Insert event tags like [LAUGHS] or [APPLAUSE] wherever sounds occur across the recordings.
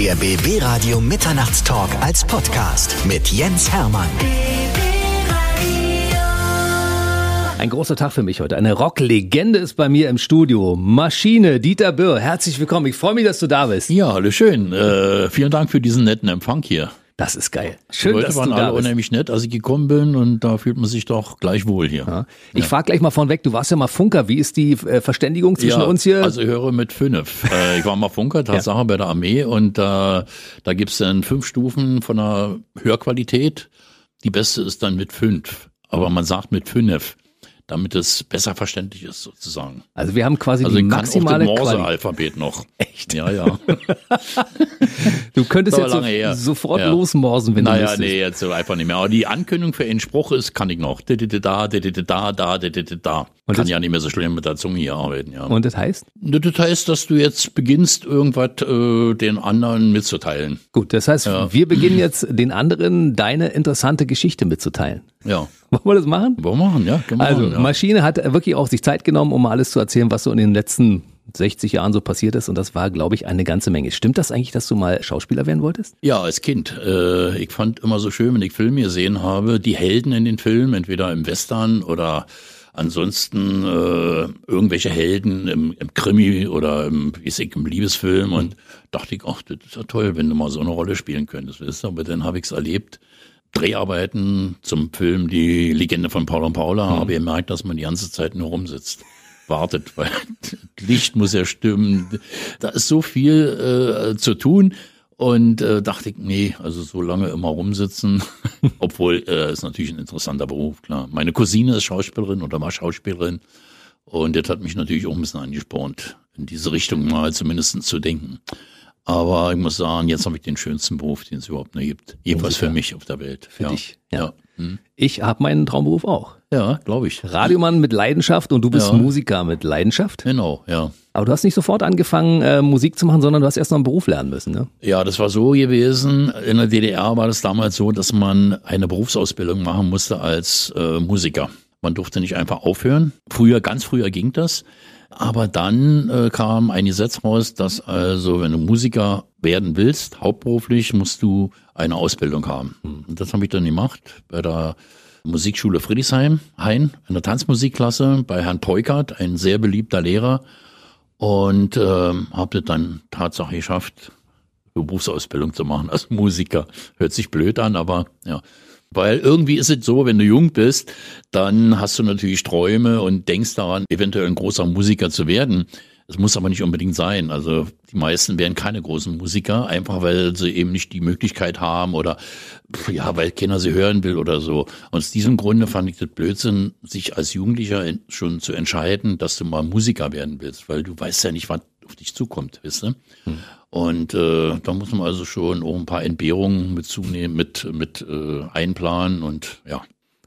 Der BB Radio Mitternachtstalk als Podcast mit Jens Hermann. Ein großer Tag für mich heute. Eine Rocklegende ist bei mir im Studio. Maschine, Dieter Böhr. Herzlich willkommen. Ich freue mich, dass du da bist. Ja, hallo schön. Äh, vielen Dank für diesen netten Empfang hier. Das ist geil. Schön, Die Leute dass waren du alle da bist. unheimlich nett, als ich gekommen bin und da fühlt man sich doch gleich wohl hier. Ja. Ich frage gleich mal vorneweg, du warst ja mal Funker. Wie ist die äh, Verständigung zwischen Ja, uns hier? Also ich höre mit fünf. [LAUGHS] Äh, ich war mal Funker, Tatsache bei der Armee und äh, da gibt's dann fünf Stufen von der Hörqualität. Die beste ist dann mit fünf. Aber man sagt mit fünf, damit es besser verständlich ist sozusagen. Also wir haben quasi also die maximale kann Morse Alphabet noch. Echt? Ja, ja. du könntest jetzt so, sofort ja. losmorsen, wenn naja, du möchtest. Naja, nee, jetzt einfach nicht mehr. Aber die Ankündigung für einen Spruch ist, kann ich noch. Da, da, da, da, da, da. Und kann ja nicht mehr so schlimm mit der Zunge hier arbeiten, ja. Und das heißt? Das heißt, dass du jetzt beginnst, irgendwas äh, den anderen mitzuteilen. Gut, das heißt, ja. wir beginnen jetzt den anderen deine interessante Geschichte mitzuteilen. Ja. Wollen wir das machen? Wollen wir machen, ja. Wir Also, machen, ja. Maschine hat wirklich auch sich Zeit genommen, um mal alles zu erzählen, was so in den letzten 60 Jahren so passiert ist. Und das war, glaube ich, eine ganze Menge. Stimmt das eigentlich, dass du mal Schauspieler werden wolltest? Ja, als Kind. Äh, ich fand immer so schön, wenn ich Filme gesehen habe, die Helden in den Filmen, entweder im Western oder ansonsten äh, irgendwelche Helden im, im Krimi oder im, wie ich, im Liebesfilm und dachte ich, ach, das ist ja toll, wenn du mal so eine Rolle spielen könntest. Weißt du? Aber dann habe ich es erlebt. Dreharbeiten zum Film Die Legende von Paul und Paula habe ich gemerkt, dass man die ganze Zeit nur rumsitzt. Wartet, [LAUGHS] weil Licht muss ja stimmen. Da ist so viel äh, zu tun. Und äh, dachte ich, nee, also so lange immer rumsitzen, [LAUGHS] obwohl äh, ist natürlich ein interessanter Beruf, klar. Meine Cousine ist Schauspielerin oder war Schauspielerin und das hat mich natürlich auch ein bisschen angespornt, in diese Richtung mal zumindest zu denken. Aber ich muss sagen, jetzt habe ich den schönsten Beruf, den es überhaupt nur gibt. Jedenfalls für mich auf der Welt. Für ja. dich, ja. Ja, hm. Ich habe meinen Traumberuf auch. ja glaube ich. Radiomann mit Leidenschaft und du bist Ja. Musiker mit Leidenschaft. Genau, ja. Aber du hast nicht sofort angefangen, äh, Musik zu machen, sondern du hast erst noch einen Beruf lernen müssen, ne? Ja, das war so gewesen. In der DDR war das damals so, dass man eine Berufsausbildung machen musste als äh, Musiker. Man durfte nicht einfach aufhören. Früher, ganz früher ging das. Aber dann äh, kam ein Gesetz raus, dass also, wenn du Musiker werden willst, hauptberuflich, musst du eine Ausbildung haben. Und das habe ich dann gemacht bei der Musikschule Friedrichshain, Hain, in der Tanzmusikklasse bei Herrn Peukert, ein sehr beliebter Lehrer. Und ähm, habe das dann Tatsache geschafft, Berufsausbildung zu machen als Musiker. Hört sich blöd an, aber ja. Weil irgendwie ist es so, wenn du jung bist, dann hast du natürlich Träume und denkst daran, eventuell ein großer Musiker zu werden. Es muss aber nicht unbedingt sein. Also die meisten werden keine großen Musiker, einfach weil sie eben nicht die Möglichkeit haben oder ja, weil keiner sie hören will oder so. Aus diesem Grunde fand ich das Blödsinn, sich als Jugendlicher schon zu entscheiden, dass du mal Musiker werden willst, weil du weißt ja nicht, was auf dich zukommt, weißt du? Und äh, da muss man also schon auch ein paar Entbehrungen mit zunehmen, mit, mit äh, einplanen und ja.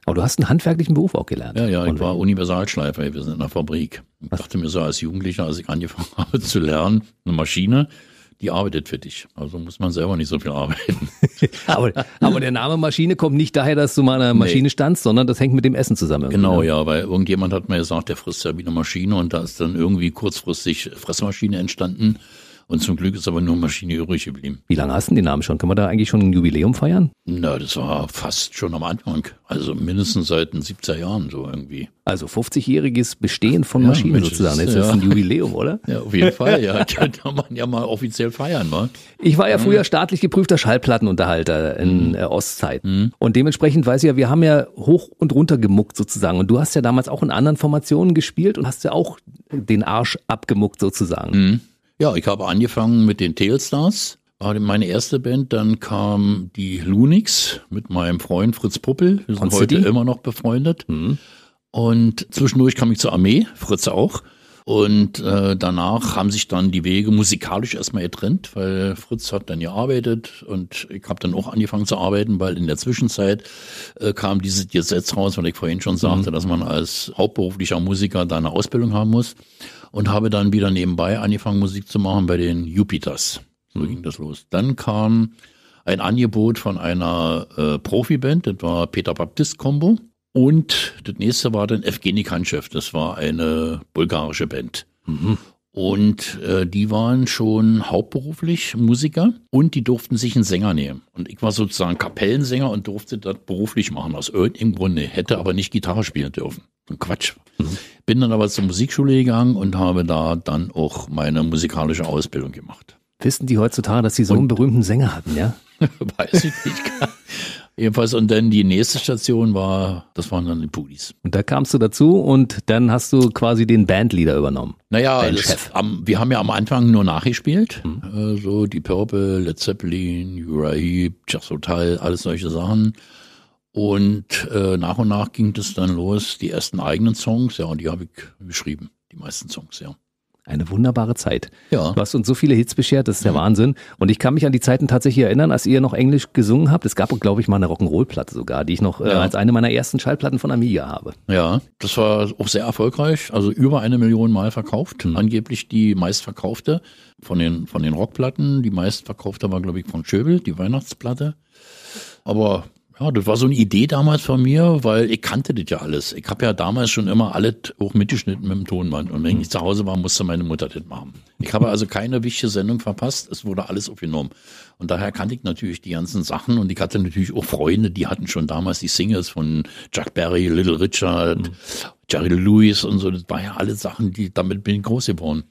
Aber du hast einen handwerklichen Beruf auch gelernt. Ja, ja, ich war Universalschleifer, wir sind in der Fabrik. Ich dachte mir so als Jugendlicher, als ich angefangen [LAUGHS] habe zu lernen, eine Maschine, die arbeitet für dich. Also muss man selber nicht so viel arbeiten. [LAUGHS] aber, aber der Name Maschine kommt nicht daher, dass du mal einer Maschine standst, sondern das hängt mit dem Essen zusammen. Genau, ja, weil irgendjemand hat mir gesagt, der frisst ja wie eine Maschine und da ist dann irgendwie kurzfristig Fressmaschine entstanden. Und zum Glück ist aber nur Maschine übrig geblieben. Wie lange hast du denn den Namen schon? Können wir da eigentlich schon ein Jubiläum feiern? Na, das war fast schon am Anfang. Also mindestens seit den 70er Jahren so irgendwie. Also 50-jähriges Bestehen von Ja, Maschinen Mensch, sozusagen. das Jetzt ist- ist ja. ein Jubiläum, oder? [LAUGHS] Ja, auf jeden Fall, ja. [LAUGHS] Könnte man ja mal offiziell feiern, wa? Ich war ja früher staatlich geprüfter Schallplattenunterhalter in äh, Ostzeit. Und dementsprechend weiß ich ja, wir haben ja hoch und runter gemuckt sozusagen. Und du hast ja damals auch in anderen Formationen gespielt und hast ja auch den Arsch abgemuckt sozusagen. Ja, ich habe angefangen mit den Tailstars, war meine erste Band, dann kam die Lunix mit meinem Freund Fritz Puppel, wir sind heute immer noch befreundet. Und zwischendurch kam ich zur Armee, Fritz auch. Und äh, danach haben sich dann die Wege musikalisch erstmal getrennt, weil Fritz hat dann gearbeitet und ich habe dann auch angefangen zu arbeiten, weil in der Zwischenzeit äh, kam dieses Gesetz raus, was ich vorhin schon sagte, dass man als hauptberuflicher Musiker da eine Ausbildung haben muss. Und habe dann wieder nebenbei angefangen, Musik zu machen bei den Jupiters. So ging das los. Dann kam ein Angebot von einer äh, Profiband, das war Peter Baptist Combo. Und das nächste war dann Evgeny Kanchev, das war eine bulgarische Band. Und äh, die waren schon hauptberuflich Musiker und die durften sich einen Sänger nehmen. Und ich war sozusagen Kapellensänger und durfte das beruflich machen, aus irgendeinem Grunde. Hätte aber nicht Gitarre spielen dürfen. So Quatsch. Mhm. Bin dann aber zur Musikschule gegangen und habe da dann auch meine musikalische Ausbildung gemacht. Wissen die heutzutage, dass sie so einen berühmten Sänger hatten, ja? [LAUGHS] Weiß ich nicht. Jedenfalls, und dann die nächste Station war, das waren dann die Pudis. Und da kamst du dazu und dann hast du quasi den Bandleader übernommen. Naja, das, am, wir haben ja am Anfang nur nachgespielt. Mhm. Äh, so die Purple, Led Zeppelin, Uriah Heep, Just Hotel, alles solche Sachen. Und äh, nach und nach ging es dann los, die ersten eigenen Songs, ja, und die habe ich geschrieben, die meisten Songs, ja. Eine wunderbare Zeit. Ja. Du hast uns so viele Hits beschert, das ist der ja. Wahnsinn. Und ich kann mich an die Zeiten tatsächlich erinnern, als ihr noch Englisch gesungen habt. Es gab, glaube ich, mal eine Rock'n'Roll-Platte sogar, die ich noch äh, ja. äh, als eine meiner ersten Schallplatten von Amiga habe. Ja, das war auch sehr erfolgreich. Also über eine Million Mal verkauft. Mhm. Angeblich die meistverkaufte von den, von den Rockplatten. Die meistverkaufte war, glaube ich, von Schöbel, die Weihnachtsplatte. Aber ja, das war so eine Idee damals von mir, weil ich kannte das ja alles. Ich habe ja damals schon immer alles auch mitgeschnitten mit dem Tonband. Und wenn ich zu Hause war, musste meine Mutter das machen. Ich habe also keine wichtige Sendung verpasst. Es wurde alles aufgenommen. Und daher kannte ich natürlich die ganzen Sachen. Und ich hatte natürlich auch Freunde, die hatten schon damals die Singles von Chuck Berry, Little Richard, mhm. Jerry Lewis und so. Das war ja alle Sachen, die, damit bin ich groß geworden.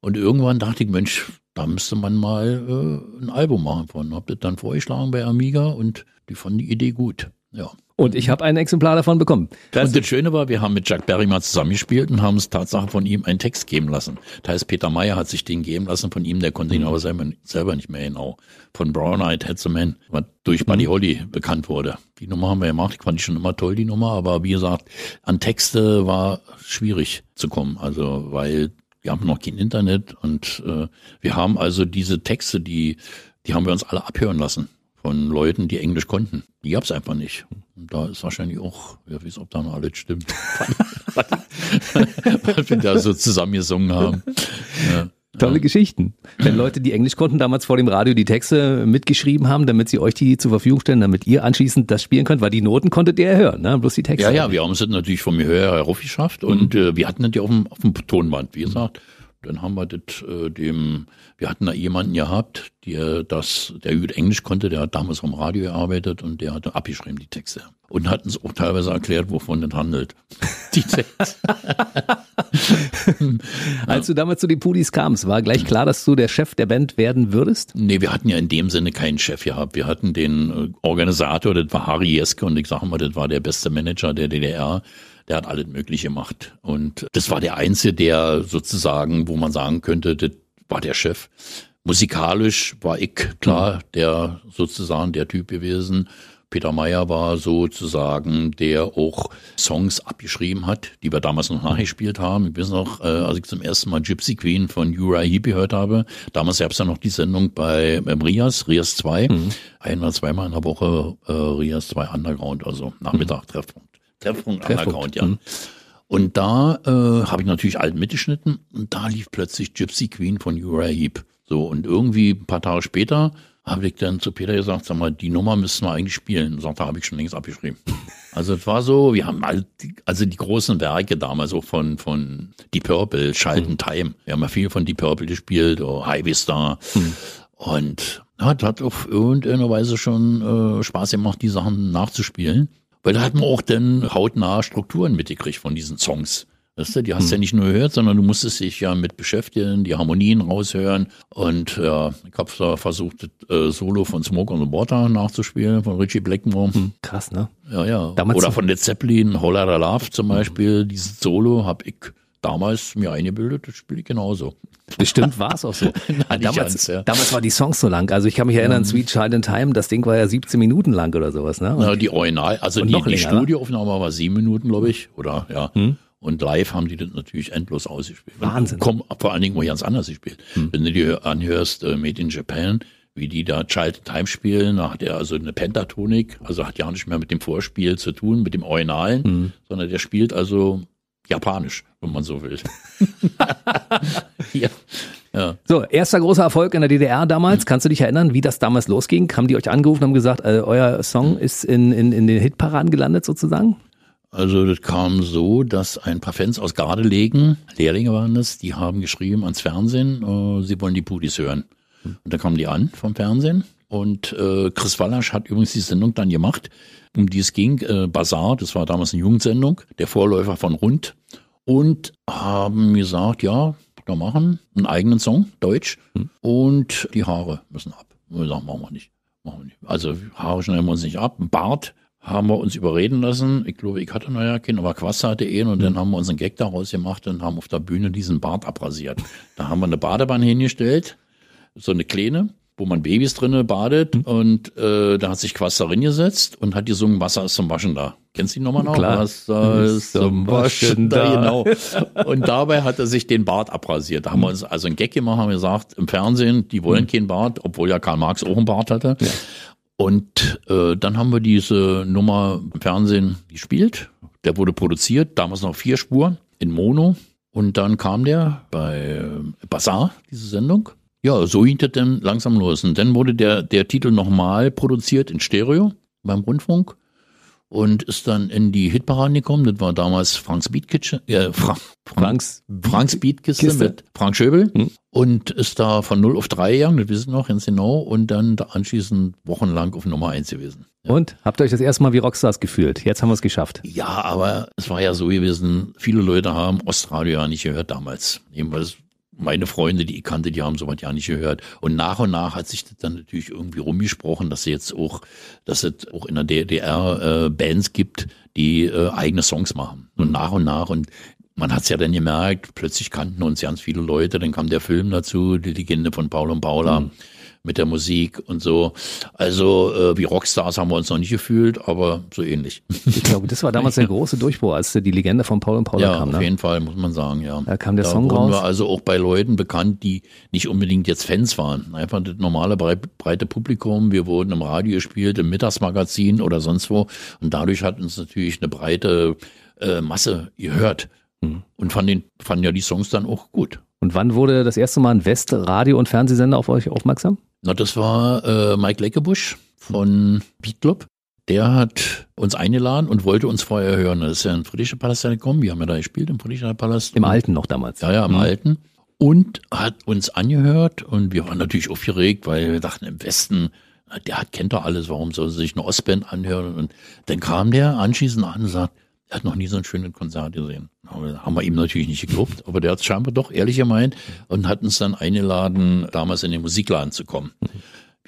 Und irgendwann dachte ich, Mensch, da müsste man mal äh, ein Album machen von. Hab das dann vorgeschlagen bei Amiga und die fanden die Idee gut. Ja. Und ich habe ein Exemplar davon bekommen. Das und das Schöne war, wir haben mit Jack Berry mal zusammengespielt und haben es Tatsache von ihm einen Text geben lassen. Das heißt, Peter Meyer hat sich den geben lassen von ihm, der konnte ihn mhm. aber selber, selber nicht mehr genau. Von Brown Eyed Heads a Man, was durch Buddy mhm. Holly bekannt wurde. Die Nummer haben wir gemacht, ich fand die schon immer toll, die Nummer, aber wie gesagt, an Texte war schwierig zu kommen. Also, weil wir haben noch kein Internet und äh, wir haben also diese Texte, die, die haben wir uns alle abhören lassen von Leuten, die Englisch konnten. Die gab's einfach nicht. Und da ist wahrscheinlich auch, ja, wie es ob da noch alles stimmt, [LAUGHS] was wir da so zusammengesungen haben. Ja. Tolle Geschichten. Wenn Leute, die Englisch konnten, damals vor dem Radio die Texte mitgeschrieben haben, damit sie euch die zur Verfügung stellen, damit ihr anschließend das spielen könnt, weil die Noten konntet ihr ja hören, ne? bloß die Texte. Ja, ja, wir haben es natürlich vom Gehör her geschafft und mhm. äh, wir hatten das ja auf dem, auf dem Tonband, wie gesagt. Mhm. Dann haben wir das äh, dem, wir hatten da jemanden gehabt, der das, der gut Englisch konnte, der hat damals vom Radio gearbeitet und der hat abgeschrieben die Texte. Und hat uns auch teilweise erklärt, wovon das handelt. [LAUGHS] Die Texte. [LAUGHS] Als du damals zu den Pudis kamst, war gleich klar, dass du der Chef der Band werden würdest? Nee, wir hatten ja in dem Sinne keinen Chef gehabt. Wir hatten den äh, Organisator, das war Harry Jeske und ich sage mal, das war der beste Manager der DDR der hat alles Mögliche gemacht. Und das war der Einzige, der sozusagen, wo man sagen könnte, das war der Chef. Musikalisch war ich klar der sozusagen der Typ gewesen. Peter Meyer war sozusagen, der auch Songs abgeschrieben hat, die wir damals noch nachgespielt haben. Ich weiß noch, äh, als ich zum ersten Mal Gypsy Queen von Uriah Heep gehört habe, damals gab es ja noch die Sendung bei ähm, Rias, Rias 2, mhm. ein oder zweimal in der Woche äh, Rias 2 Underground, also Nachmittag mhm. Treffpunkt. Treffpunkt, Treffpunkt. Underground, ja. Mhm. Und da äh, habe ich natürlich alt mitgeschnitten und da lief plötzlich Gypsy Queen von Uriah Heep. So, und irgendwie ein paar Tage später habe ich dann zu Peter gesagt, sag mal, die Nummer müssen wir eigentlich spielen. Und sagt, da habe ich schon längst abgeschrieben. [LAUGHS] Also es war so, wir haben halt, also die großen Werke damals auch von, von Deep Purple, Schalten mhm. Time. Wir haben ja viel von Deep Purple gespielt, oder Highway Star. Mhm. Und ja, das hat auf irgendeine Weise schon äh, Spaß gemacht, die Sachen nachzuspielen. Weil da hat man auch dann hautnah Strukturen mitgekriegt von diesen Songs. Weißt du, die hast du hm. ja nicht nur gehört, sondern du musstest dich ja mit beschäftigen, die Harmonien raushören. Und ja, ich habe da versucht, äh, Solo von Smoke on the Water nachzuspielen, von Richie Blackmore. Hm, krass, ne? Ja, ja. Damals Oder von Led Zeppelin, Lotta Love zum Beispiel. Mhm. Dieses Solo habe ich damals mir eingebildet, das spiele ich genauso. Bestimmt war es auch so. [LAUGHS] Nein, damals, ans, ja. damals war die Songs so lang. Also ich kann mich erinnern, ja. Sweet Child in Time, das Ding war ja 17 Minuten lang oder sowas. Ne? Ja, die Original, also die, die Studioaufnahme war sieben Minuten, glaube ich. Oder ja. Hm? Und live haben die das natürlich endlos ausgespielt. Wahnsinn. Komm, vor allen Dingen wo ganz anders gespielt. Hm. Wenn du dir anhörst, uh, Made in Japan, wie die da Child in Time spielen, da hat er also eine Pentatonik, also hat ja nicht mehr mit dem Vorspiel zu tun, mit dem Originalen, hm. sondern der spielt also japanisch, wenn man so will. [LAUGHS] ja. Ja. So, erster großer Erfolg in der DDR damals. Kannst du dich erinnern, wie das damals losging? Haben die euch angerufen und haben gesagt, äh, euer Song ist in, in, in den Hitparaden gelandet sozusagen? Also das kam so, dass ein paar Fans aus Gardelegen, Lehrlinge waren das, die haben geschrieben ans Fernsehen, äh, sie wollen die Pudis hören. Und dann kamen die an vom Fernsehen und äh, Chris Wallasch hat übrigens die Sendung dann gemacht, um die es ging, äh, Bazar, das war damals eine Jugendsendung, der Vorläufer von Rund und haben gesagt, ja, da machen einen eigenen Song, Deutsch, hm. und die Haare müssen ab. Und wir sagen, machen wir nicht. Machen wir nicht. Also Haare schneiden wir uns nicht ab. Ein Bart haben wir uns überreden lassen. Ich glaube, ich hatte noch ja keinen, aber Quasse hatte ihn und dann haben wir uns einen Gag daraus gemacht und haben auf der Bühne diesen Bart abrasiert. Da haben wir eine Badewanne hingestellt, so eine kleine, wo man Babys drinnen badet mhm. und äh, da hat sich Quass darin gesetzt und hat gesungen, Wasser ist zum Waschen da. Kennst du ihn nochmal noch? Klar. Wasser ist zum Waschen da. [LAUGHS] Genau. Und dabei hat er sich den Bart abrasiert. Da haben wir uns also einen Gag gemacht, haben gesagt, im Fernsehen, die wollen mhm. keinen Bart, obwohl ja Karl Marx auch einen Bart hatte. Ja. Und äh, dann haben wir diese Nummer im Fernsehen gespielt. Der wurde produziert, damals noch vier Spuren in Mono. Und dann kam der bei Bazaar, diese Sendung. Ja, so ging das dann langsam los. Und dann wurde der, der Titel nochmal produziert in Stereo beim Rundfunk und ist dann in die Hitparade gekommen. Das war damals Franks Beatkiste, äh, Fra Franks, Franks Beatkiste mit Frank Schöbel hm. und ist da von 0 auf 3 gegangen, das wissen wir noch, ganz genau, und dann da anschließend wochenlang auf Nummer 1 gewesen. Ja. Und habt ihr euch das erste Mal wie Rockstars gefühlt? Jetzt haben wir es geschafft. Ja, aber es war ja so gewesen, viele Leute haben Ostradio ja nicht gehört damals. Jedenfalls meine Freunde, die ich kannte, die haben sowas ja nicht gehört. Und nach und nach hat sich das dann natürlich irgendwie rumgesprochen, dass es jetzt auch, dass es auch in der DDR äh, Bands gibt, die äh, eigene Songs machen. Und nach und nach und man hat es ja dann gemerkt, plötzlich kannten uns ganz viele Leute, dann kam der Film dazu, die Legende von Paul und Paula. Mhm mit der Musik und so. Also äh, wie Rockstars haben wir uns noch nicht gefühlt, aber so ähnlich. Ich glaube, das war damals der [LAUGHS] große Durchbruch, als die Legende von Paul und Paula ja, kam. Ja, auf ne? jeden Fall, muss man sagen, ja. Da kam der da Song raus. wir also auch bei Leuten bekannt, die nicht unbedingt jetzt Fans waren. Einfach das normale breite Publikum. Wir wurden im Radio gespielt, im Mittagsmagazin oder sonst wo. Und dadurch hat uns natürlich eine breite äh, Masse gehört. Mhm. Und fanden, fanden ja die Songs dann auch gut. Und wann wurde das erste Mal ein West-Radio- und Fernsehsender auf euch aufmerksam? Na, das war äh, Mike Leckebusch von Beat Club. Der hat uns eingeladen und wollte uns vorher hören. Das ist ja in Friedrichscher Palast gekommen. Wir haben ja da gespielt im Friedrichscher Palast. Im Alten noch damals. Ja, ja, im mhm. Alten. Und hat uns angehört und wir waren natürlich aufgeregt, weil wir dachten, im Westen, der hat, kennt doch alles, warum soll sich eine Ostband anhören? Und dann kam der anschließend an und sagt, er hat noch nie so ein schönes Konzert gesehen. Haben wir ihm natürlich nicht geglaubt, aber der hat es scheinbar doch ehrlich gemeint und hat uns dann eingeladen, damals in den Musikladen zu kommen.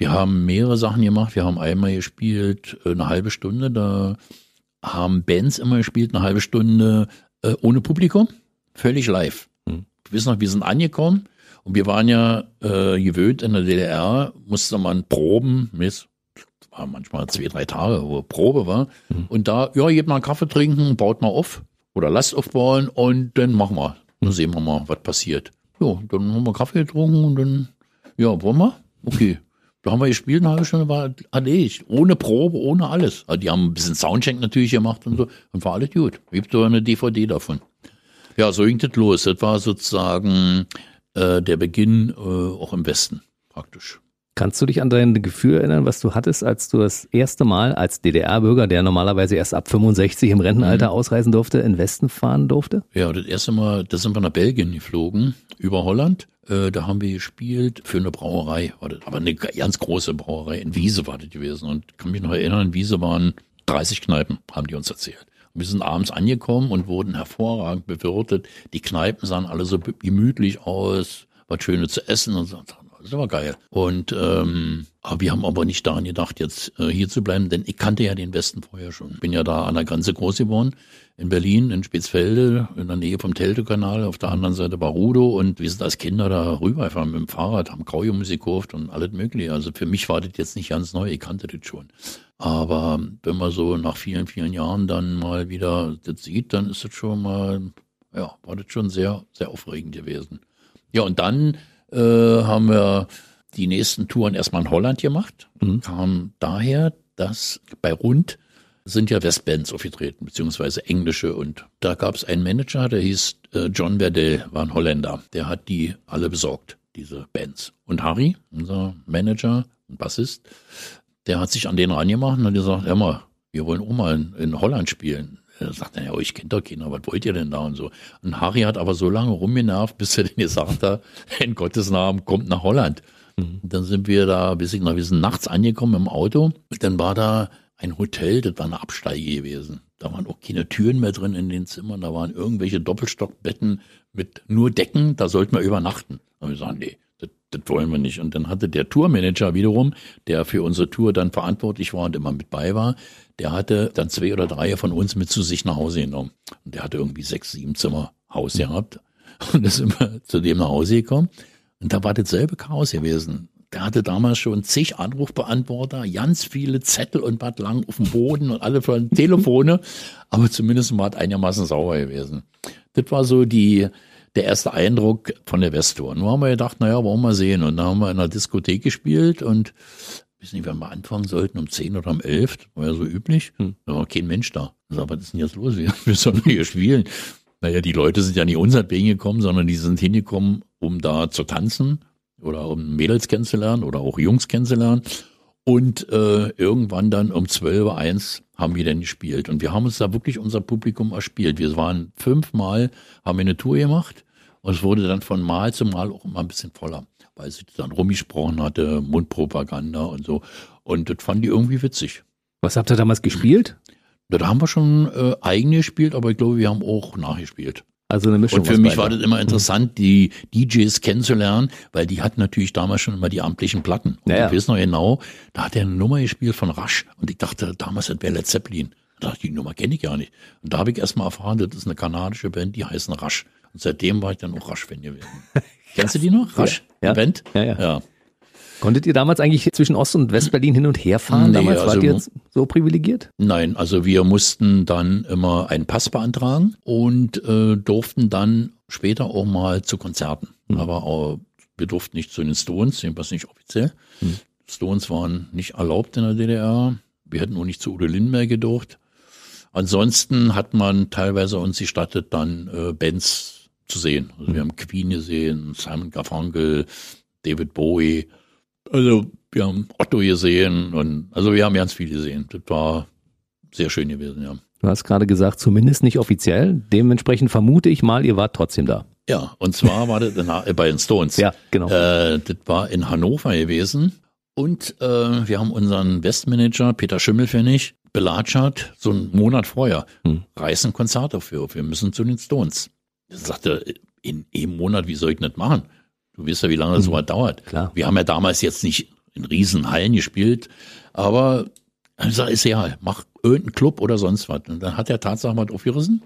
Wir haben mehrere Sachen gemacht. Wir haben einmal gespielt, äh, eine halbe Stunde, da haben Bands immer gespielt, eine halbe Stunde äh, ohne Publikum, völlig live. Mhm. Wir wissen noch, wir sind angekommen und wir waren ja äh, gewöhnt in der DDR, musste man proben, Miss, war manchmal zwei, drei Tage, wo Probe war. Mhm. Und da, ja, geht mal einen Kaffee trinken, baut mal auf oder lasst aufbauen und dann machen wir. Dann sehen wir mal, was passiert. Ja, dann haben wir Kaffee getrunken und dann, ja, wollen wir? Okay. Da haben wir gespielt, eine halbe Stunde war erledigt. Ohne Probe, ohne alles. Also die haben ein bisschen Soundcheck natürlich gemacht und so. Und war alles gut. Gibt so eine DVD davon. Ja, so ging das los. Das war sozusagen äh, der Beginn äh, auch im Westen praktisch. Kannst du dich an dein Gefühl erinnern, was du hattest, als du das erste Mal als DDR-Bürger, der normalerweise erst ab 65 im Rentenalter mhm. ausreisen durfte, in Westen fahren durfte? Ja, das erste Mal, da sind wir nach Belgien geflogen, über Holland. Äh, da haben wir gespielt für eine Brauerei, aber eine ganz große Brauerei. In Wiese war das gewesen. Und kann mich noch erinnern, in Wiese waren 30 Kneipen, haben die uns erzählt. Wir sind abends angekommen und wurden hervorragend bewirtet. Die Kneipen sahen alle so gemütlich aus, was Schönes zu essen und so. Das war geil. Und ähm, aber wir haben aber nicht daran gedacht, jetzt äh, hier zu bleiben, denn ich kannte ja den Westen vorher schon. Bin ja da an der Grenze groß geworden, in Berlin, in Spitzfelde, in der Nähe vom Teltow-Kanal. Auf der anderen Seite war Rudo und wir sind als Kinder da rüber, einfach mit dem Fahrrad, haben Graujummusik gekauft und alles mögliche. Also für mich war das jetzt nicht ganz neu, ich kannte das schon. Aber wenn man so nach vielen, vielen Jahren dann mal wieder das sieht, dann ist das schon mal, ja, war das schon sehr, sehr aufregend gewesen. Ja, und dann äh, haben wir die nächsten Touren erstmal in Holland gemacht. Mhm. Kam daher, dass bei Rund sind ja Westbands aufgetreten, beziehungsweise englische. Und da gab es einen Manager, der hieß äh, John Verdell, war ein Holländer. Der hat die alle besorgt, diese Bands. Und Harry, unser Manager und Bassist, der hat sich an den rangemacht und hat gesagt, hör mal, wir wollen auch mal in, in Holland spielen. Er sagt er, ja, ich kenne doch keiner, was wollt ihr denn da und so. Und Harry hat aber so lange rumgenervt, bis er denn gesagt hat, [LAUGHS] in Gottes Namen, kommt nach Holland. Mhm. Dann sind wir da, bis ich noch, wir sind nachts angekommen im Auto. Dann war da ein Hotel, das war eine Absteige gewesen. Da waren auch keine Türen mehr drin in den Zimmern, da waren irgendwelche Doppelstockbetten mit nur Decken, da sollten wir übernachten. Und wir sagen, nee, das, das wollen wir nicht. Und dann hatte der Tourmanager wiederum, der für unsere Tour dann verantwortlich war und immer mit bei war, der hatte dann zwei oder drei von uns mit zu sich nach Hause genommen. Und der hatte irgendwie sechs, sieben Zimmer Haus gehabt. Und sind wir zu dem nach Hause gekommen. Und da war dasselbe Chaos gewesen. Der hatte damals schon zig Anrufbeantworter, ganz viele Zettel und was lang auf dem Boden und alle von [LAUGHS] Telefone. Aber zumindest war es einigermaßen sauber gewesen. Das war so die, der erste Eindruck von der Westtour. Nur haben wir gedacht, naja, wollen wir mal sehen. Und dann haben wir in einer Diskothek gespielt und wissen nicht, wann wir anfangen sollten, um zehn oder um elf, war ja so üblich. Hm. Da war kein Mensch da. Ich sag, was ist denn jetzt los? Wir, sollen hier spielen. Naja, die Leute sind ja nicht unseren gekommen, sondern die sind hingekommen, um da zu tanzen oder um Mädels kennenzulernen oder auch Jungs kennenzulernen. Und äh, irgendwann dann um 12 Uhr eins haben wir dann gespielt. Und wir haben uns da wirklich unser Publikum erspielt. Wir waren fünfmal, haben wir eine Tour gemacht und es wurde dann von Mal zu Mal auch immer ein bisschen voller, weil sie dann rumgesprochen hatte, Mundpropaganda und so. Und das fanden die irgendwie witzig. Was habt ihr damals gespielt? Da haben wir schon äh, eigene gespielt, aber ich glaube, wir haben auch nachgespielt. Also eine Mischung. Und für mich war das immer interessant, die DJs kennenzulernen, weil die hatten natürlich damals schon immer die amtlichen Platten. Und ja, ich weiß noch genau, da hat er eine Nummer gespielt von Rush und ich dachte damals, das wäre Led Zeppelin. Da dachte ich, die Nummer kenne ich ja nicht. Und da habe ich erst mal erfahren, das ist eine kanadische Band, die heißen Rush. Und seitdem war ich dann auch Rush-Fan gewesen. [LAUGHS] Kennst du die noch? Rush? Ja. Band? Ja, ja. ja. Konntet ihr damals eigentlich zwischen Ost- und Westberlin hin und her fahren? Nee, damals also, wart ihr jetzt so privilegiert? Nein, also wir mussten dann immer einen Pass beantragen und äh, durften dann später auch mal zu Konzerten. Mhm. Aber auch, wir durften nicht zu den Stones, jedenfalls nicht offiziell. Mhm. Stones waren nicht erlaubt in der DDR. Wir hätten auch nicht zu Udo Lindenberg gedurft. Ansonsten hat man teilweise uns gestattet, dann äh, Bands zu sehen. Also wir haben Queen gesehen, Simon Garfunkel, David Bowie, also wir haben Otto gesehen und also wir haben ganz viel gesehen. Das war sehr schön gewesen, ja. Du hast gerade gesagt, zumindest nicht offiziell. Dementsprechend vermute ich mal, ihr wart trotzdem da. Ja, und zwar war das in, äh, bei den Stones. Ja, genau. Äh, das war in Hannover gewesen. Und äh, wir haben unseren Westmanager Peter Schimmelfennig belatschert, so einen Monat vorher. Hm. Reißen Konzert dafür. Wir müssen zu den Stones. Er sagte, in einem Monat, wie soll ich das machen? Du weißt ja, wie lange das mhm. so dauert. Klar. Wir haben ja damals jetzt nicht in Riesenhallen gespielt, aber ich sag, ist ja, mach irgendeinen Club oder sonst was. Und dann hat er tatsächlich mal aufgerissen.